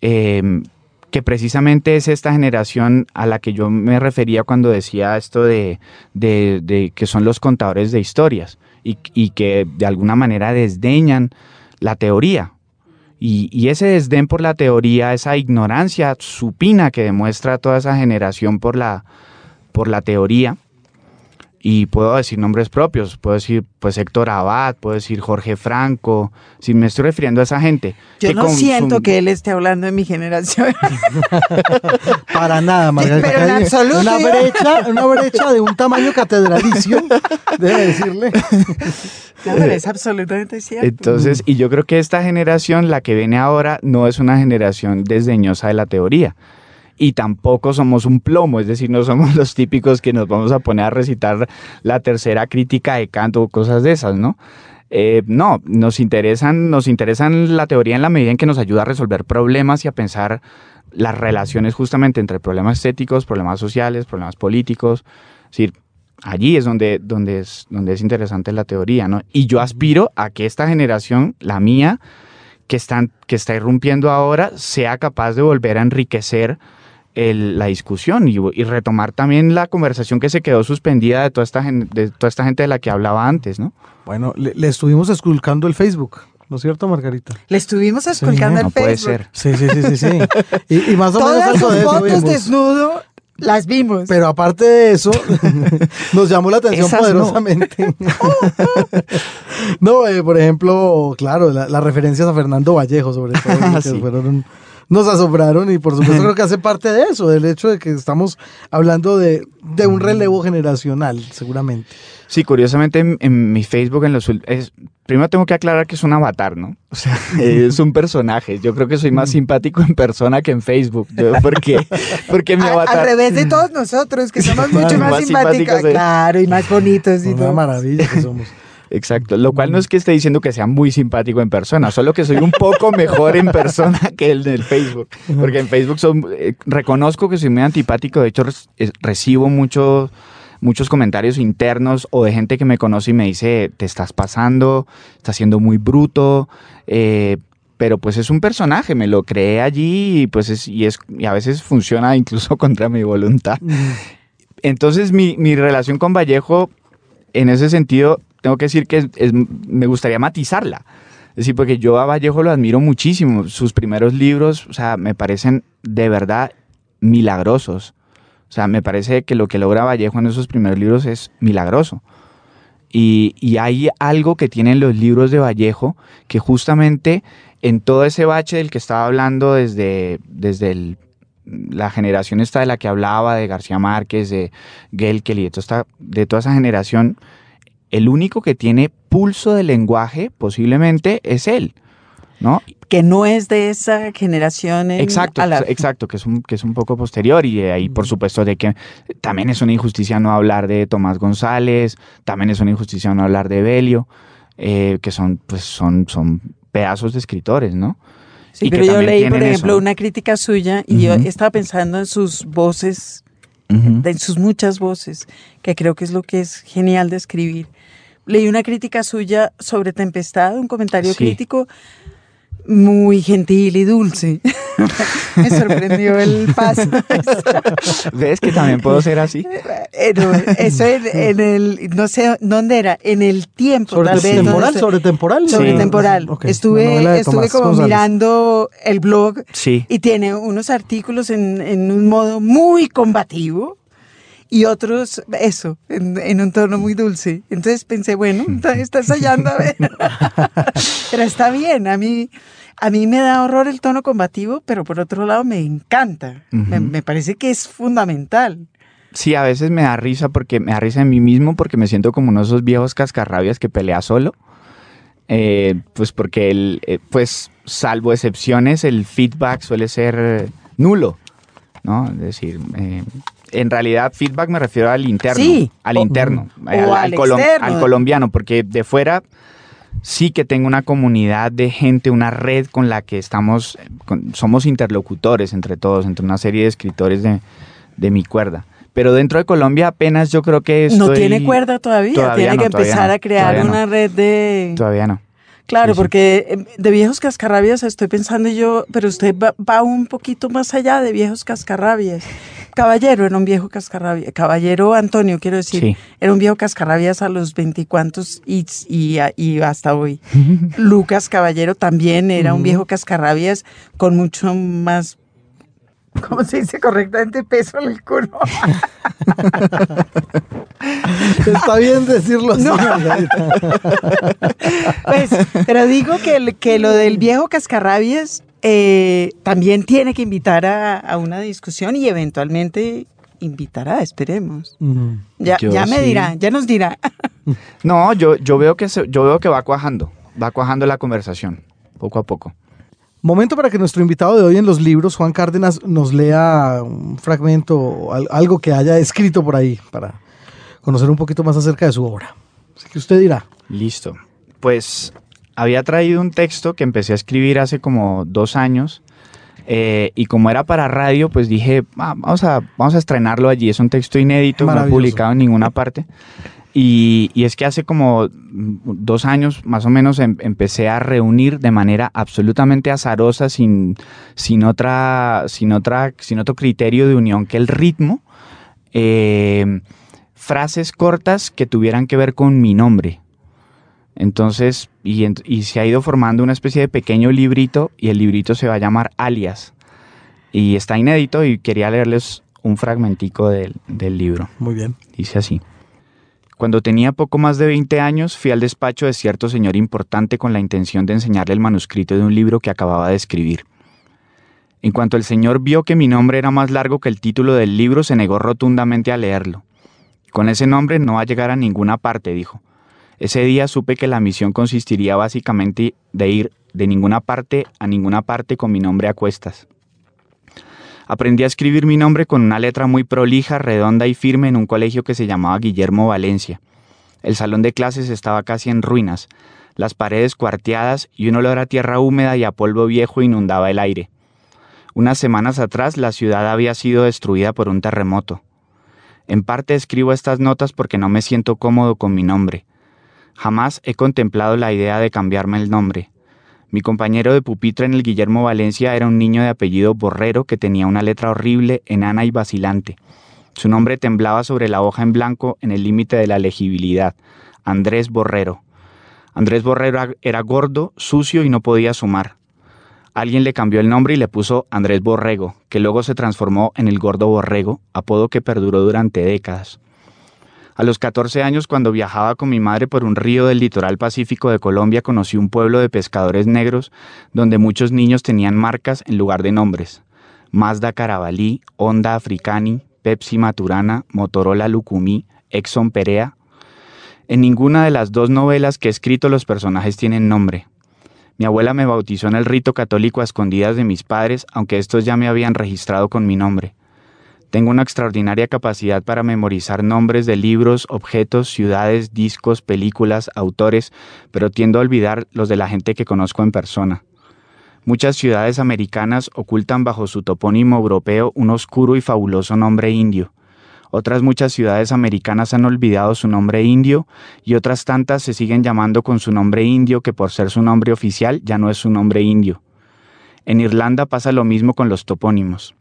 em, que precisamente es esta generación a la que yo me refería cuando decía esto de, que son los contadores de historias y, que de alguna manera desdeñan la teoría. Y, y, ese desdén por la teoría, esa ignorancia supina que demuestra toda esa generación por la, por la teoría, y puedo decir nombres propios, puedo decir pues Héctor Abad, puedo decir Jorge Franco, si me estoy refiriendo a esa gente. Yo no siento que él esté hablando de mi generación. Para nada, Margarita. Pero en absoluto. Una brecha, una brecha de un tamaño catedralicio, debe decirle. es absolutamente cierto. Entonces, y yo creo que esta generación, la que viene ahora, no es una generación desdeñosa de la teoría y tampoco somos un plomo, es decir, no somos los típicos que nos vamos a poner a recitar la tercera crítica de canto o cosas de esas, ¿no? Eh, no, nos interesan, nos interesan la teoría en la medida en que nos ayuda a resolver problemas y a pensar las relaciones justamente entre problemas estéticos, problemas sociales, problemas políticos. Es decir, allí es donde, donde, es, donde es interesante la teoría, ¿no? Y yo aspiro a que esta generación, la mía, que, están, que está irrumpiendo ahora, sea capaz de volver a enriquecer la discusión y, retomar también la conversación que se quedó suspendida de toda esta, de toda esta gente de la que hablaba antes, ¿no? Bueno, le, estuvimos esculcando el Facebook. ¿No es cierto, Margarita? Le estuvimos esculcando el no Facebook. puede ser. Sí, sí, sí, sí. sí. Y, más o Todas menos sus fotos desnudo las vimos. Pero aparte de eso, nos llamó la atención poderosamente. No, eh, por ejemplo, claro, las referencias a Fernando Vallejo, sobre todo, ah, que fueron nos asombraron y por supuesto creo que hace parte de eso, del hecho de que estamos hablando de, un relevo generacional, seguramente. Sí, curiosamente en, mi Facebook, en los es, primero tengo que aclarar que es un avatar, ¿no? O sea, es un personaje. Yo creo que soy más simpático en persona que en Facebook. porque, porque mi avatar... Al revés de todos nosotros, que somos mucho más, simpáticos. claro, y más bonitos. Y Una maravilla que somos. Exacto, lo cual no es que esté diciendo que sea muy simpático en persona, solo que soy un poco mejor en persona que el del Facebook, porque en Facebook son, eh, reconozco que soy muy antipático, de hecho recibo muchos muchos comentarios internos o de gente que me conoce y me dice, te estás pasando, estás siendo muy bruto, eh, pero pues es un personaje, me lo creé allí y pues es, y, es, y a veces funciona incluso contra mi voluntad. Entonces mi, mi, relación con Vallejo, en ese sentido, tengo que decir que me gustaría matizarla. Es decir, porque yo a Vallejo lo admiro muchísimo. Sus primeros libros, o sea, me parecen de verdad milagrosos. O sea, me parece que lo que logra Vallejo en esos primeros libros es milagroso. Y, y hay algo que tienen los libros de Vallejo que justamente en todo ese bache del que estaba hablando desde, desde la generación esta de la que hablaba, de García Márquez, de Gelkel y de toda, de toda esa generación, el único que tiene pulso de lenguaje posiblemente es él, ¿no? Que no es de esa generación. exacto, exacto, que es, un, que es un poco posterior y ahí por supuesto de que también es una injusticia no hablar de Tomás González, también es una injusticia no hablar de Belio, eh, que son, pues son, son pedazos de escritores, ¿no? Sí, pero yo leí, por ejemplo, una crítica suya y yo estaba pensando en sus voces, en sus muchas voces, que creo que es lo que es genial de escribir. Leí una crítica suya sobre Tempestad, un comentario crítico muy gentil y dulce. Me sorprendió el paso. ¿Ves que también puedo ser así? Eh, eso en, el, no sé, ¿dónde era? En el tiempo, sobre tal vez. Temporal, sobre temporal. Sobre temporal. Estuve, estuve como mirando el blog y tiene unos artículos en, en un modo muy combativo y otros, eso, en, un tono muy dulce. Entonces pensé, bueno, está, ensayando a ver. pero está bien, a mí, a mí me da horror el tono combativo, pero por otro lado me encanta. me, parece que es fundamental. Sí, a veces me da risa porque me da risa en mí mismo porque me siento como uno de esos viejos cascarrabias que pelea solo. Eh, pues porque el, eh, pues salvo excepciones, el feedback suele ser nulo, ¿no? Es decir, eh, en realidad feedback me refiero al interno, al interno, al, colombiano, porque de fuera sí que tengo una comunidad de gente, una red con la que estamos, somos interlocutores entre todos, entre una serie de escritores de, mi cuerda. Pero dentro de Colombia apenas yo creo que estoy... No tiene cuerda todavía, tiene que empezar a crear una red de... Todavía no. Claro, porque em, de viejos cascarrabias estoy pensando yo, pero usted va, un poquito más allá de viejos cascarrabias. Caballero era un viejo cascarrabias, Caballero Antonio, quiero decir, era un viejo cascarrabias a los veinticuantos y, y, hasta hoy. Lucas Caballero también era un viejo cascarrabias con mucho más ¿cómo se dice correctamente? Peso en el culo. Está bien decirlo así. pues, pero digo que, que lo del viejo cascarrabias eh, también tiene que invitar a, una discusión y eventualmente invitará, esperemos. ya, ya me dirá, ya nos dirá. no, yo, yo, veo que yo veo que va cuajando, va cuajando la conversación, poco a poco. Momento para que nuestro invitado de hoy en los libros, Juan Cárdenas, nos lea un fragmento, algo que haya escrito por ahí, para conocer un poquito más acerca de su obra. Así que usted dirá. Listo. Pues había traído un texto que empecé a escribir hace como dos años. Eh, y como era para radio, pues dije, ah, vamos, a, vamos a estrenarlo allí. Es un texto inédito, no publicado en ninguna parte. Y, es que hace como dos años más o menos em, empecé a reunir de manera absolutamente azarosa, sin, sin, otra, sin, otra, sin otro criterio de unión que el ritmo, eh, frases cortas que tuvieran que ver con mi nombre. Entonces, y, se ha ido formando una especie de pequeño librito y el librito se va a llamar Alias. Y está inédito y quería leerles un fragmentico del, del libro. Muy bien. Dice así. Cuando tenía poco más de 20 años, fui al despacho de cierto señor importante con la intención de enseñarle el manuscrito de un libro que acababa de escribir. En cuanto el señor vio que mi nombre era más largo que el título del libro, se negó rotundamente a leerlo. Con ese nombre no va a llegar a ninguna parte, dijo. Ese día supe que la misión consistiría básicamente de ir de ninguna parte a ninguna parte con mi nombre a cuestas. Aprendí a escribir mi nombre con una letra muy prolija, redonda y firme en un colegio que se llamaba Guillermo Valencia. El salón de clases estaba casi en ruinas, las paredes cuarteadas y un olor a tierra húmeda y a polvo viejo inundaba el aire. Unas semanas atrás la ciudad había sido destruida por un terremoto. En parte escribo estas notas porque no me siento cómodo con mi nombre. Jamás he contemplado la idea de cambiarme el nombre. Mi compañero de pupitre en el Guillermo Valencia era un niño de apellido Borrero que tenía una letra horrible, enana y vacilante. Su nombre temblaba sobre la hoja en blanco en el límite de la legibilidad. Andrés Borrero. Andrés Borrero era gordo, sucio y no podía sumar. Alguien le cambió el nombre y le puso Andrés Borrego, que luego se transformó en el Gordo Borrego, apodo que perduró durante décadas. A los 14 años, cuando viajaba con mi madre por un río del litoral pacífico de Colombia, conocí un pueblo de pescadores negros donde muchos niños tenían marcas en lugar de nombres. Mazda Carabalí, Honda Africani, Pepsi Maturana, Motorola Lucumí, Exxon Perea. En ninguna de las dos novelas que he escrito los personajes tienen nombre. Mi abuela me bautizó en el rito católico a escondidas de mis padres, aunque estos ya me habían registrado con mi nombre. Tengo una extraordinaria capacidad para memorizar nombres de libros, objetos, ciudades, discos, películas, autores, pero tiendo a olvidar los de la gente que conozco en persona. Muchas ciudades americanas ocultan bajo su topónimo europeo un oscuro y fabuloso nombre indio. Otras muchas ciudades americanas han olvidado su nombre indio y otras tantas se siguen llamando con su nombre indio que por ser su nombre oficial ya no es su nombre indio. En Irlanda pasa lo mismo con los topónimos.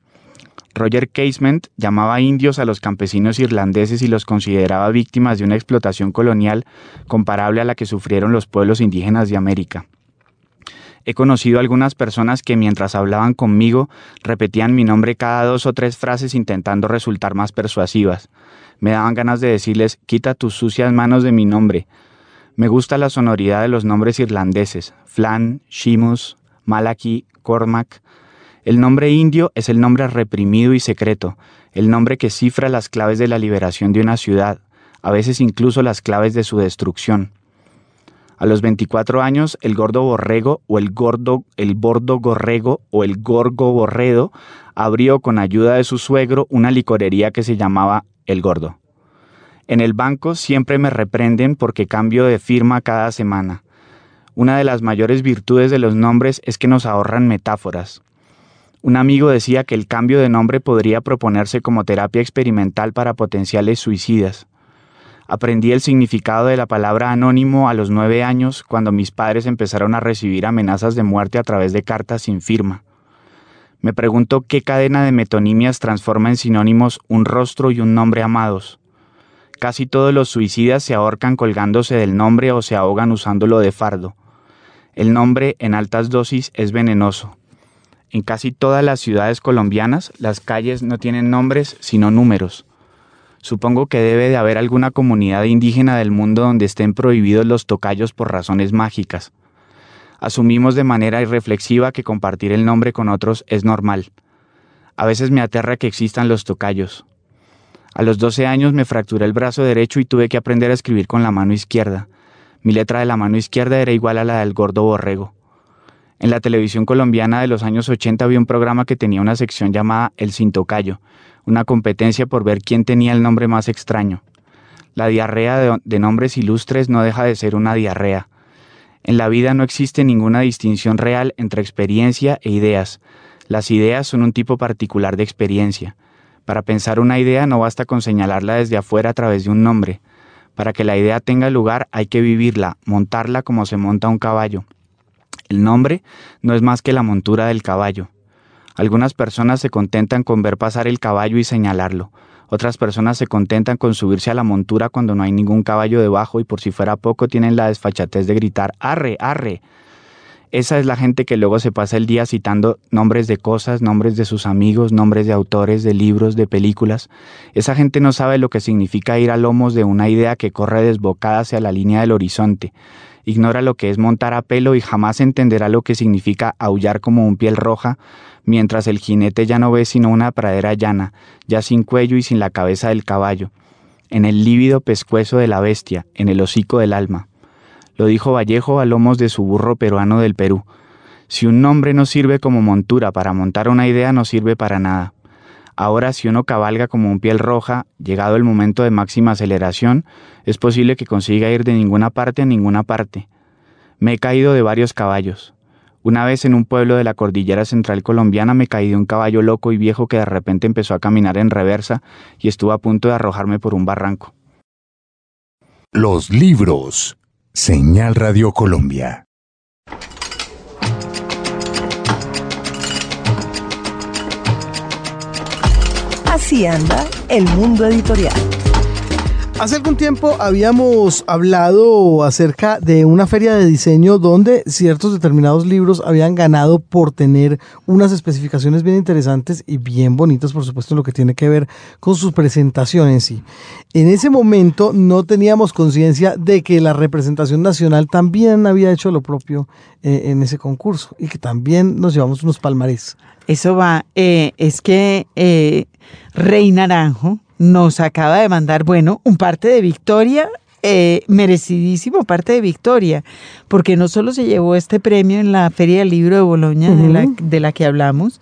Roger Casement llamaba indios a los campesinos irlandeses y los consideraba víctimas de una explotación colonial comparable a la que sufrieron los pueblos indígenas de América. He conocido algunas personas que mientras hablaban conmigo repetían mi nombre cada dos o tres frases intentando resultar más persuasivas. Me daban ganas de decirles, quita tus sucias manos de mi nombre. Me gusta la sonoridad de los nombres irlandeses, Flan, Shimus, Malaki, Cormac, el nombre indio es el nombre reprimido y secreto, el nombre que cifra las claves de la liberación de una ciudad, a veces incluso las claves de su destrucción. A los 24 años, el gordo borrego o el gordo, el bordo gorrego o el gorgo borredo abrió con ayuda de su suegro una licorería que se llamaba El Gordo. En el banco siempre me reprenden porque cambio de firma cada semana. Una de las mayores virtudes de los nombres es que nos ahorran metáforas. Un amigo decía que el cambio de nombre podría proponerse como terapia experimental para potenciales suicidas. Aprendí el significado de la palabra anónimo a los nueve años cuando mis padres empezaron a recibir amenazas de muerte a través de cartas sin firma. Me pregunto qué cadena de metonimias transforma en sinónimos un rostro y un nombre amados. Casi todos los suicidas se ahorcan colgándose del nombre o se ahogan usándolo de fardo. El nombre en altas dosis es venenoso. En casi todas las ciudades colombianas, las calles no tienen nombres, sino números. Supongo que debe de haber alguna comunidad indígena del mundo donde estén prohibidos los tocayos por razones mágicas. Asumimos de manera irreflexiva que compartir el nombre con otros es normal. A veces me aterra que existan los tocayos. A los 12 años me fracturé el brazo derecho y tuve que aprender a escribir con la mano izquierda. Mi letra de la mano izquierda era igual a la del gordo borrego. En la televisión colombiana de los años 80 había un programa que tenía una sección llamada El Cintocayo, una competencia por ver quién tenía el nombre más extraño. La diarrea de, de, nombres ilustres no deja de ser una diarrea. En la vida no existe ninguna distinción real entre experiencia e ideas. Las ideas son un tipo particular de experiencia. Para pensar una idea no basta con señalarla desde afuera a través de un nombre. Para que la idea tenga lugar hay que vivirla, montarla como se monta un caballo. El nombre no es más que la montura del caballo. Algunas personas se contentan con ver pasar el caballo y señalarlo. Otras personas se contentan con subirse a la montura cuando no hay ningún caballo debajo y por si fuera poco tienen la desfachatez de gritar arre, arre. Esa es la gente que luego se pasa el día citando nombres de cosas, nombres de sus amigos, nombres de autores, de libros, de películas. Esa gente no sabe lo que significa ir a lomos de una idea que corre desbocada hacia la línea del horizonte ignora lo que es montar a pelo y jamás entenderá lo que significa aullar como un piel roja, mientras el jinete ya no ve sino una pradera llana, ya sin cuello y sin la cabeza del caballo, en el lívido pescuezo de la bestia, en el hocico del alma. Lo dijo Vallejo a lomos de su burro peruano del Perú. Si un nombre no sirve como montura para montar una idea, no sirve para nada. Ahora si uno cabalga como un piel roja, llegado el momento de máxima aceleración, es posible que consiga ir de ninguna parte a ninguna parte. Me he caído de varios caballos. Una vez en un pueblo de la cordillera central colombiana me caí de un caballo loco y viejo que de repente empezó a caminar en reversa y estuvo a punto de arrojarme por un barranco. Los libros. Señal Radio Colombia. Así anda el mundo editorial. Hace algún tiempo habíamos hablado acerca de una feria de diseño donde ciertos determinados libros habían ganado por tener unas especificaciones bien interesantes y bien bonitas, por supuesto, en lo que tiene que ver con su presentación en sí. En ese momento no teníamos conciencia de que la representación nacional también había hecho lo propio eh, en ese concurso y que también nos llevamos unos palmarés. Eso va, eh, es que eh, Rey Naranjo nos acaba de mandar, bueno, un parte de victoria, eh, merecidísimo parte de victoria, porque no solo se llevó este premio en la Feria del Libro de Boloña, de, la, de, la, que hablamos,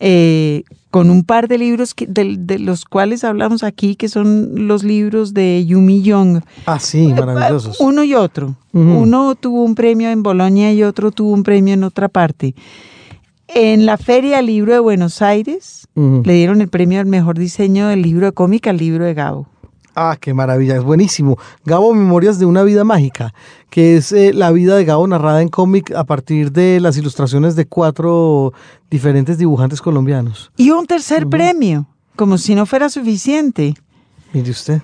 eh, con un par de libros que, de, de, los cuales hablamos aquí, que son los libros de Yumi Young. Ah, sí, maravillosos. Uno y otro. Uh -huh. Uno tuvo un premio en Boloña y otro tuvo un premio en otra parte. En la Feria del Libro de Buenos Aires uh -huh. le dieron el premio al mejor diseño del libro de cómic al libro de Gabo. Ah, qué maravilla, es buenísimo. Gabo Memorias de una vida mágica, que es eh, la vida de Gabo narrada en cómic a partir de las ilustraciones de cuatro diferentes dibujantes colombianos. Y un tercer uh -huh. premio, como si no fuera suficiente. Mire usted.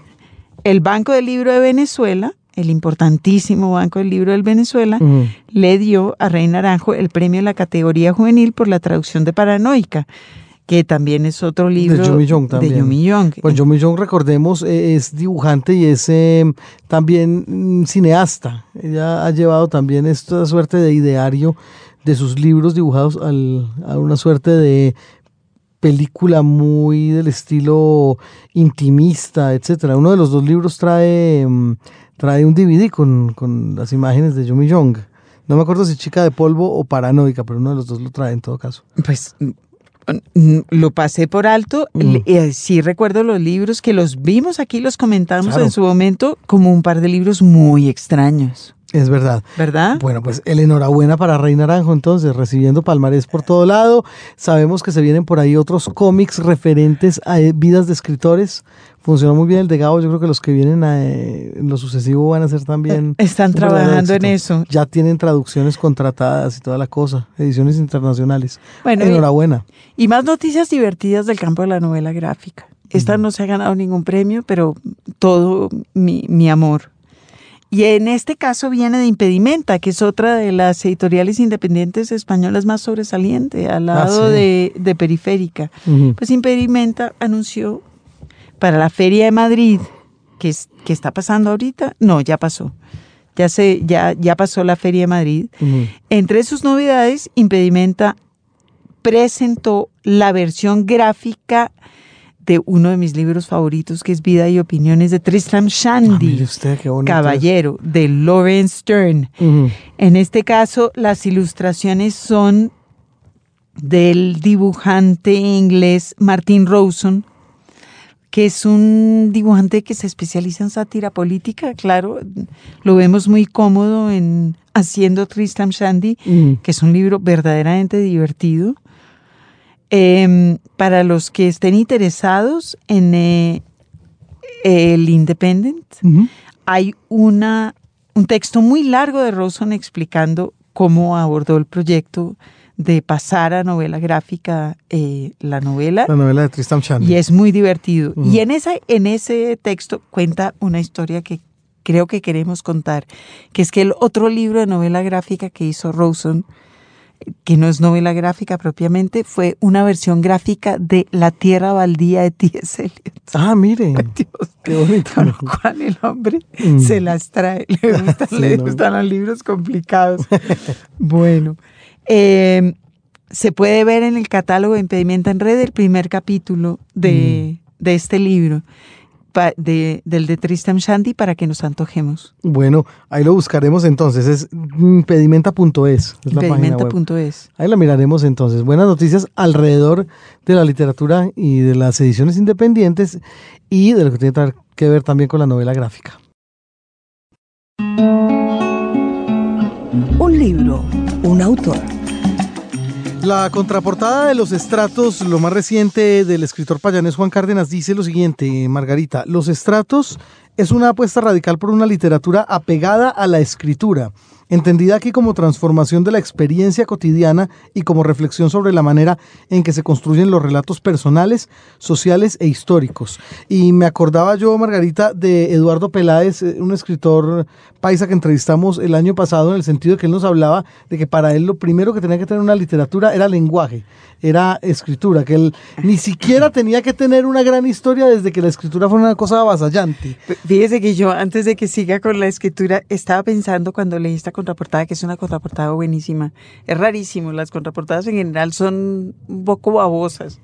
El Banco del Libro de Venezuela el importantísimo Banco del Libro del Venezuela, uh -huh. le dio a Rey Naranjo el premio en la categoría juvenil por la traducción de Paranoica que también es otro libro de Yumi Young. De Yumi Young. Pues Yumi Young, recordemos, eh, es dibujante y es eh, también mm, cineasta. Ella ha llevado también esta suerte de ideario de sus libros dibujados al, a una suerte de película muy del estilo intimista, etcétera. Uno de los dos libros trae... Trae un DVD con, con las imágenes de Yumi Young. No me acuerdo si Chica de Polvo o Paranoica, pero uno de los dos lo trae en todo caso. Pues lo pasé por alto. Mm. Eh, sí recuerdo los libros que los vimos aquí, los comentamos claro. en su momento, como un par de libros muy extraños. Es verdad. ¿Verdad? Bueno, pues el enhorabuena para Rey Naranjo, entonces, recibiendo palmarés por todo lado. Sabemos que se vienen por ahí otros cómics referentes a eh, vidas de escritores. Funcionó muy bien el de Gabo. Yo creo que los que vienen a, eh, en lo sucesivo van a ser también. Están trabajando en eso. Ya tienen traducciones contratadas y toda la cosa. Ediciones internacionales. Bueno, enhorabuena. Y, y más noticias divertidas del campo de la novela gráfica. Esta no se ha ganado ningún premio, pero todo mi, mi amor. Y en este caso viene de Impedimenta, que es otra de las editoriales independientes españolas más sobresaliente, al lado ah, sí. de, de, Periférica. Uh -huh. Pues Impedimenta anunció para la Feria de Madrid, que, es, que está pasando ahorita, no, ya pasó. Ya, se, ya, ya pasó la Feria de Madrid. Uh -huh. Entre sus novedades, Impedimenta presentó la versión gráfica de uno de mis libros favoritos, que es Vida y Opiniones de Tristram Shandy, ah, usted, Caballero, de Lawrence Stern. Uh -huh. En este caso, las ilustraciones son del dibujante inglés Martin Rowson, que es un dibujante que se especializa en sátira política, claro, lo vemos muy cómodo en Haciendo Tristram Shandy, que es un libro verdaderamente divertido. Eh, para los que estén interesados en eh, el Independent, uh -huh. hay una, un texto muy largo de Rosen explicando cómo abordó el proyecto de pasar a novela gráfica eh, la novela. La novela de Tristan Shandy. Y es muy divertido. Uh -huh. Y en, esa, en ese texto cuenta una historia que creo que queremos contar, que es que el otro libro de novela gráfica que hizo Rosen, que no es novela gráfica propiamente, fue una versión gráfica de La Tierra Baldía de T.S. Eliot. Ah, mire. Dios, qué bonito. Con lo cual el hombre mm. se las trae. Le gustan, sí, le gustan los libros complicados. bueno. Eh, se puede ver en el catálogo de Impedimenta en Red el primer capítulo de, mm. de este libro. Del de Tristam Shandy para que nos antojemos. Bueno, ahí lo buscaremos entonces. Es impedimenta.es. Impedimenta.es. Ahí la miraremos entonces. Buenas noticias alrededor de la literatura y de las ediciones independientes y de lo que tiene que ver también con la novela gráfica. Un libro, un autor. La contraportada de los estratos, lo más reciente del escritor payanés Juan Cárdenas, dice lo siguiente, Margarita, los estratos es una apuesta radical por una literatura apegada a la escritura entendida aquí como transformación de la experiencia cotidiana y como reflexión sobre la manera en que se construyen los relatos personales, sociales e históricos. Y me acordaba yo, Margarita, de Eduardo Peláez, eh, un escritor paisa que entrevistamos el año pasado, en el sentido de que él nos hablaba de que para él lo primero que tenía que tener una literatura era lenguaje, era escritura, que él ni siquiera tenía que tener una gran historia desde que la escritura fue una cosa avasallante. Fíjese que yo, antes de que siga con la escritura, estaba pensando cuando leí esta contraportada, que es una contraportada buenísima. Es rarísimo, las contraportadas en general son un poco babosas.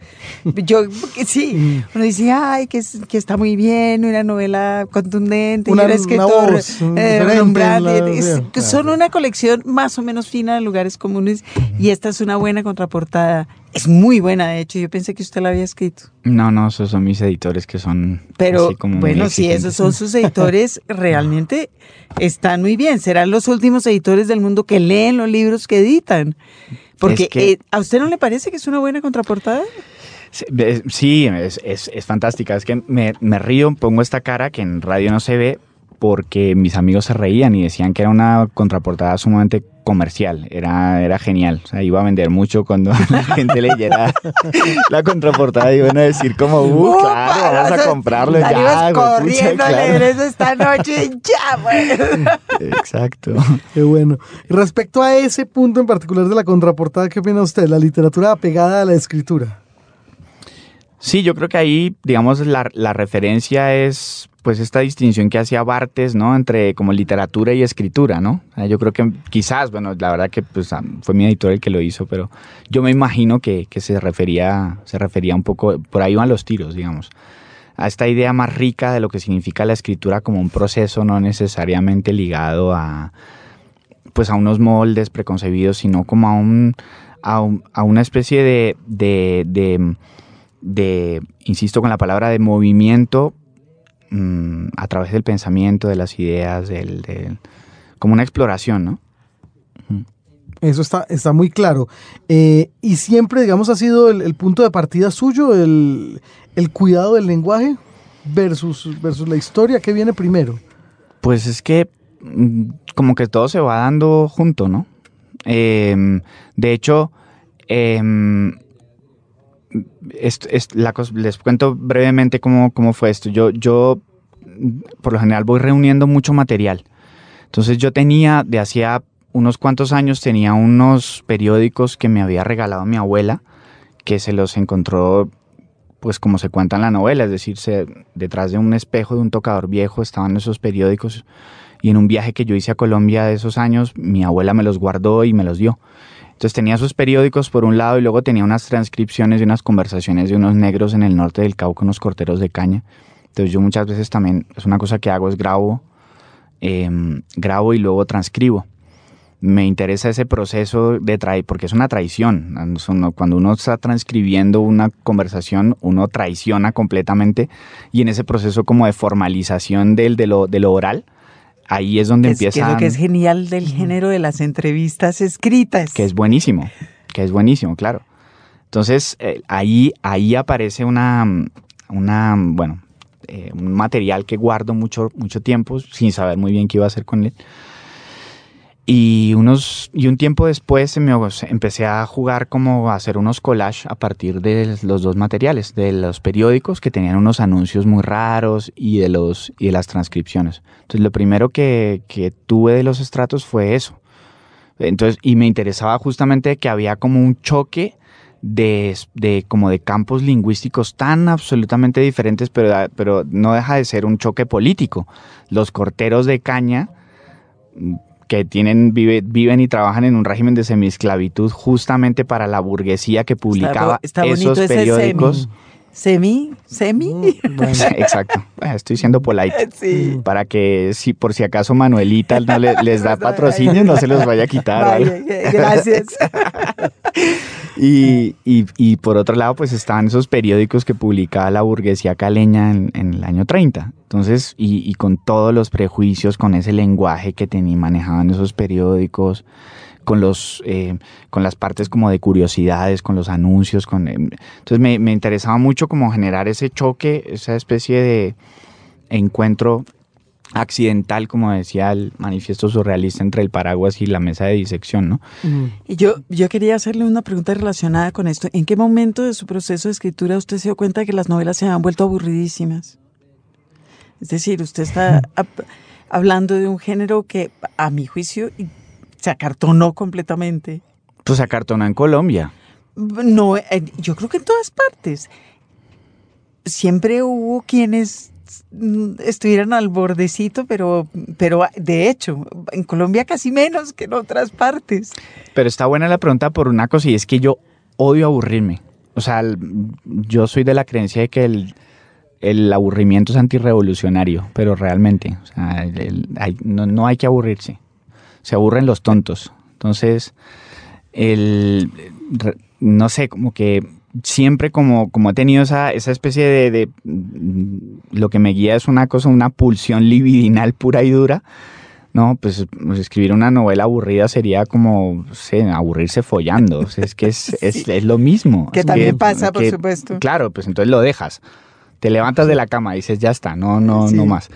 Yo, sí, mm. uno dice, ay, que, que está muy bien, una novela contundente, una, escritor eh, Son una colección más o menos fina de lugares comunes y esta es una buena contraportada. Es muy buena, de hecho. Yo pensé que usted la había escrito. No, no, esos son mis editores que son. Pero así como bueno, si esos son sus editores, realmente están muy bien. Serán los últimos editores del mundo que leen los libros que editan. Porque eh, ¿a usted no le parece que es una buena contraportada? Sí, es, es, es fantástica. Es que me, me río, pongo esta cara que en radio no se ve, porque mis amigos se reían y decían que era una contraportada sumamente comercial, era, era genial, o sea, iba a vender mucho cuando la gente leyera la contraportada y iban a decir como, uh, claro, vamos a comprarlo ya. corriendo a leer eso esta noche, ya, bueno. Exacto. Qué bueno. respecto a ese punto en particular de la contraportada, ¿qué opina usted? La literatura apegada a la escritura. Sí, yo creo que ahí, digamos, la, la referencia es pues esta distinción que hacía Bartes, ¿no? Entre como literatura y escritura, ¿no? Yo creo que quizás, bueno, la verdad que pues, fue mi editor el que lo hizo, pero yo me imagino que, se, refería, se refería un poco, por ahí van los tiros, digamos, a esta idea más rica de lo que significa la escritura como un proceso no necesariamente ligado a, pues a unos moldes preconcebidos, sino como a, un, a, una especie de, de, de, de, insisto con la palabra, de movimiento Mm, a través del pensamiento, de las ideas, del, como una exploración, ¿no? Eso está, está muy claro. Eh, y siempre, digamos, ha sido el, punto de partida suyo, el, cuidado del lenguaje versus, versus la historia. ¿Qué viene primero? Pues es que mm, como que todo se va dando junto, ¿no? Em, de hecho, em, les cuento brevemente cómo, cómo, fue esto. Yo, yo, por lo general, voy reuniendo mucho material. Entonces yo tenía, de hacía unos cuantos años, tenía unos periódicos que me había regalado mi abuela, que se los encontró, pues como se cuenta en la novela, es decir, detrás de un espejo de un tocador viejo estaban esos periódicos y en un viaje que yo hice a Colombia de esos años, mi abuela me los guardó y me los dio. Entonces tenía sus periódicos por un lado y luego tenía unas transcripciones y unas conversaciones de unos negros en el norte del Cauca, unos corteros de caña. Entonces yo muchas veces también, es una cosa que hago, es grabo, em, grabo y luego transcribo. Me interesa ese proceso de traer, porque es una traición. Cuando uno está transcribiendo una conversación, uno traiciona completamente y en ese proceso como de formalización del, de, lo, de lo oral, ahí es donde empieza. Que es lo que es genial del género de las entrevistas escritas. Que es buenísimo, que es buenísimo, claro. Entonces, eh, ahí, ahí aparece una, una bueno, eh, un material que guardo mucho, mucho tiempo sin saber muy bien qué iba a hacer con él. Y, unos, y un tiempo después empecé a jugar como a hacer unos collages a partir de los dos materiales, de los periódicos que tenían unos anuncios muy raros y de, los, y de las transcripciones. Entonces lo primero que, que tuve de los estratos fue eso. Entonces, y me interesaba justamente que había como un choque de, de, como de campos lingüísticos tan absolutamente diferentes, pero, pero no deja de ser un choque político. Los corteros de caña que tienen, viven y trabajan en un régimen de semiesclavitud justamente para la burguesía que publicaba esos periódicos. Semi, semi. Exacto. Estoy siendo polite. Sí. Para que si por si acaso Manuelita no le- les da patrocinio, no se los vaya a quitar. gracias. Y, y- y por otro lado, pues estaban esos periódicos que publicaba la burguesía caleña en, en el año 30. Entonces, y, y con todos los prejuicios, con ese lenguaje que tenían, manejaban esos periódicos, con los eh, con las partes como de curiosidades, con los anuncios, con eh, entonces me, me interesaba mucho como generar ese choque, esa especie de encuentro accidental, como decía el manifiesto surrealista entre el paraguas y la mesa de disección, ¿no? Y yo, yo quería hacerle una pregunta relacionada con esto. ¿En qué momento de su proceso de escritura usted se dio cuenta que las novelas se habían vuelto aburridísimas? Es decir, usted está hab- hablando de un género que, a mi juicio, se acartonó completamente. Pues acartonó en Colombia. No, eh, yo creo que en todas partes. Siempre hubo quienes mm, estuvieran al bordecito, pero, pero de hecho, en Colombia casi menos que en otras partes. Pero está buena la pregunta por una cosa y es que yo odio aburrirme. O sea, yo soy de la creencia de que el, el aburrimiento es antirrevolucionario, pero realmente, o sea, el- el- hay- no, no hay que aburrirse. Se aburren los tontos. Entonces, el, no sé, como que siempre como, como he tenido esa, esa especie de, de- mm, Lo que me guía es una cosa, una pulsión libidinal pura y dura. No, pues, pues escribir una novela aburrida sería como, no sé, aburrirse follando. O sea, es que es, es, es lo mismo. Que también pasa, por supuesto. Claro, pues entonces lo dejas. Te levantas de la cama y dices, ya está, no, no, Sí. no más.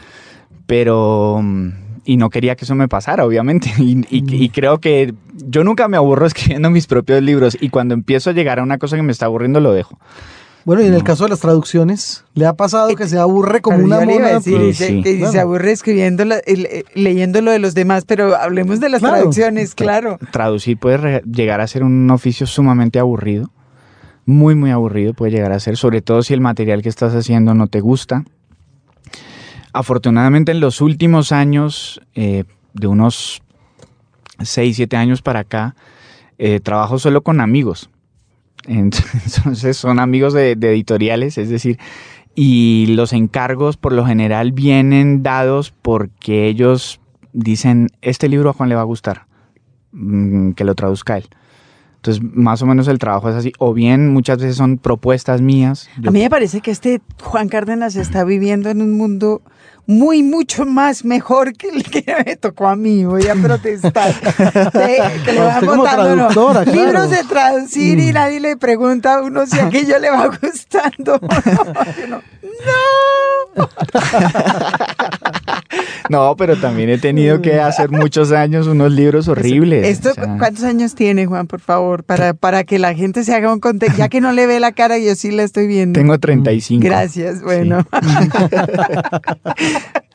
Pero, mm, y no quería que eso me pasara, obviamente. Y, y- y creo que yo nunca me aburro escribiendo mis propios libros. Y cuando empiezo a llegar a una cosa que me está aburriendo, lo dejo. Bueno, y en el caso de las traducciones, ¿le ha pasado que se aburre como Pero una mona? decir, Sí, y se- sí. que Claro. se aburre escribiendo, la- el- eh, leyendo lo de los demás, pero hablemos de las Claro. traducciones, claro. Traducir puede llegar a ser un oficio sumamente aburrido. Muy, muy aburrido puede llegar a ser, sobre todo si el material que estás haciendo no te gusta. Afortunadamente en los últimos años, eh, de unos 6, 7 años para acá, eh, trabajo solo con amigos. Entonces son amigos de, de editoriales, es decir, y los encargos por lo general vienen dados porque ellos dicen, este libro a Juan le va a gustar, mm, que lo traduzca él. Entonces, más o menos el trabajo es así. O bien, muchas veces son propuestas mías. Yo- A mí me parece que este Juan Cárdenas está viviendo en un mundo muy, mucho más mejor que el que me tocó a mí. Voy a protestar. De- que le van botando, ¿no? claro. libros de traducir y nadie le pregunta a uno si aquello le va gustando. No, no. No, pero también he tenido que hacer muchos años unos libros horribles. Esto, o sea, ¿Cuántos años tiene, Juan, por favor? Para, para que la gente se haga un contexto. Ya que no le ve la cara, yo sí la estoy viendo. tengo 35. Gracias, bueno.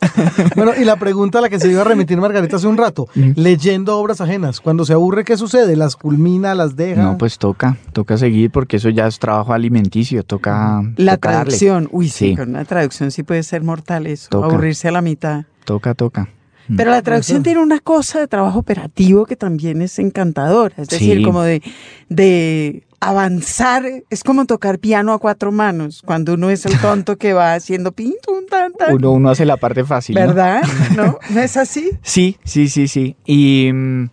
Bueno, y la pregunta a la que se iba a remitir Margarita hace un rato, leyendo obras ajenas, cuando se aburre, ¿qué sucede? ¿Las culmina, las deja? No, pues toca, toca seguir porque eso ya es trabajo alimenticio, toca. La toca darle. traducción, uy, sí, Sí. con una traducción sí puede ser mortal eso, Toca. aburrirse a la mitad. Toca, toca. Pero la traducción tiene una cosa de trabajo operativo que también es encantadora, es decir, Sí. como de, de avanzar, es como tocar piano a cuatro manos, cuando uno es el tonto que va haciendo pin, tan, tan. Uno, uno hace la parte fácil. ¿Verdad? ¿No? ¿No es así? Sí, sí, sí, sí. Y mm,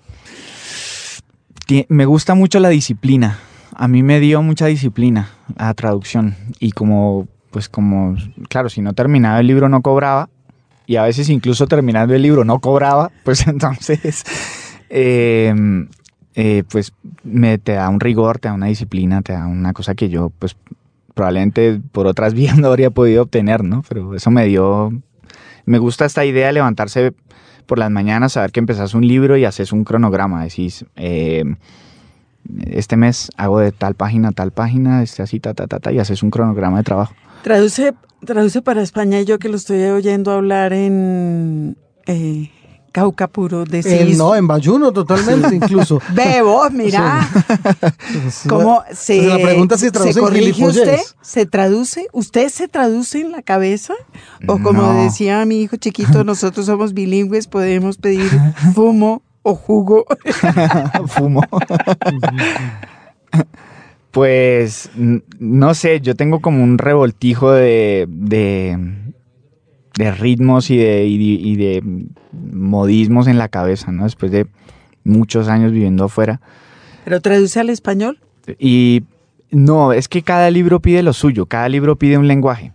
me gusta mucho la disciplina. A mí me dio mucha disciplina a traducción. Y como, pues como, claro, si no terminaba el libro no cobraba. Y a veces incluso terminando el libro no cobraba. Pues entonces, eh, eh, pues me, te da un rigor, te da una disciplina, te da una cosa que yo, pues probablemente por otras vías no habría podido obtener, ¿no? Pero eso me dio... Me gusta esta idea de levantarse por las mañanas, saber que empezás un libro y haces un cronograma. Decís, eh, este mes hago de tal página tal página, este así, ta, ta, ta, y haces un cronograma de trabajo. Traduce, traduce para España yo que lo estoy oyendo hablar en eh, Cauca Puro, Eh, decís... no, en Bayuno totalmente incluso. Ve vos, mira. Sí. ¿Cómo se, Pues la pregunta es si se traduce en corrige usted? ¿Se traduce? ¿Usted se traduce en la cabeza? O como No. decía mi hijo chiquito, nosotros somos bilingües, podemos pedir fumo o jugo. Fumo. Pues no sé, yo tengo como un revoltijo de, de, ritmos y de, y de, modismos en la cabeza, ¿no? Después de muchos años viviendo afuera. ¿Pero traduce al español? Y no, es que cada libro pide lo suyo, cada libro pide un lenguaje.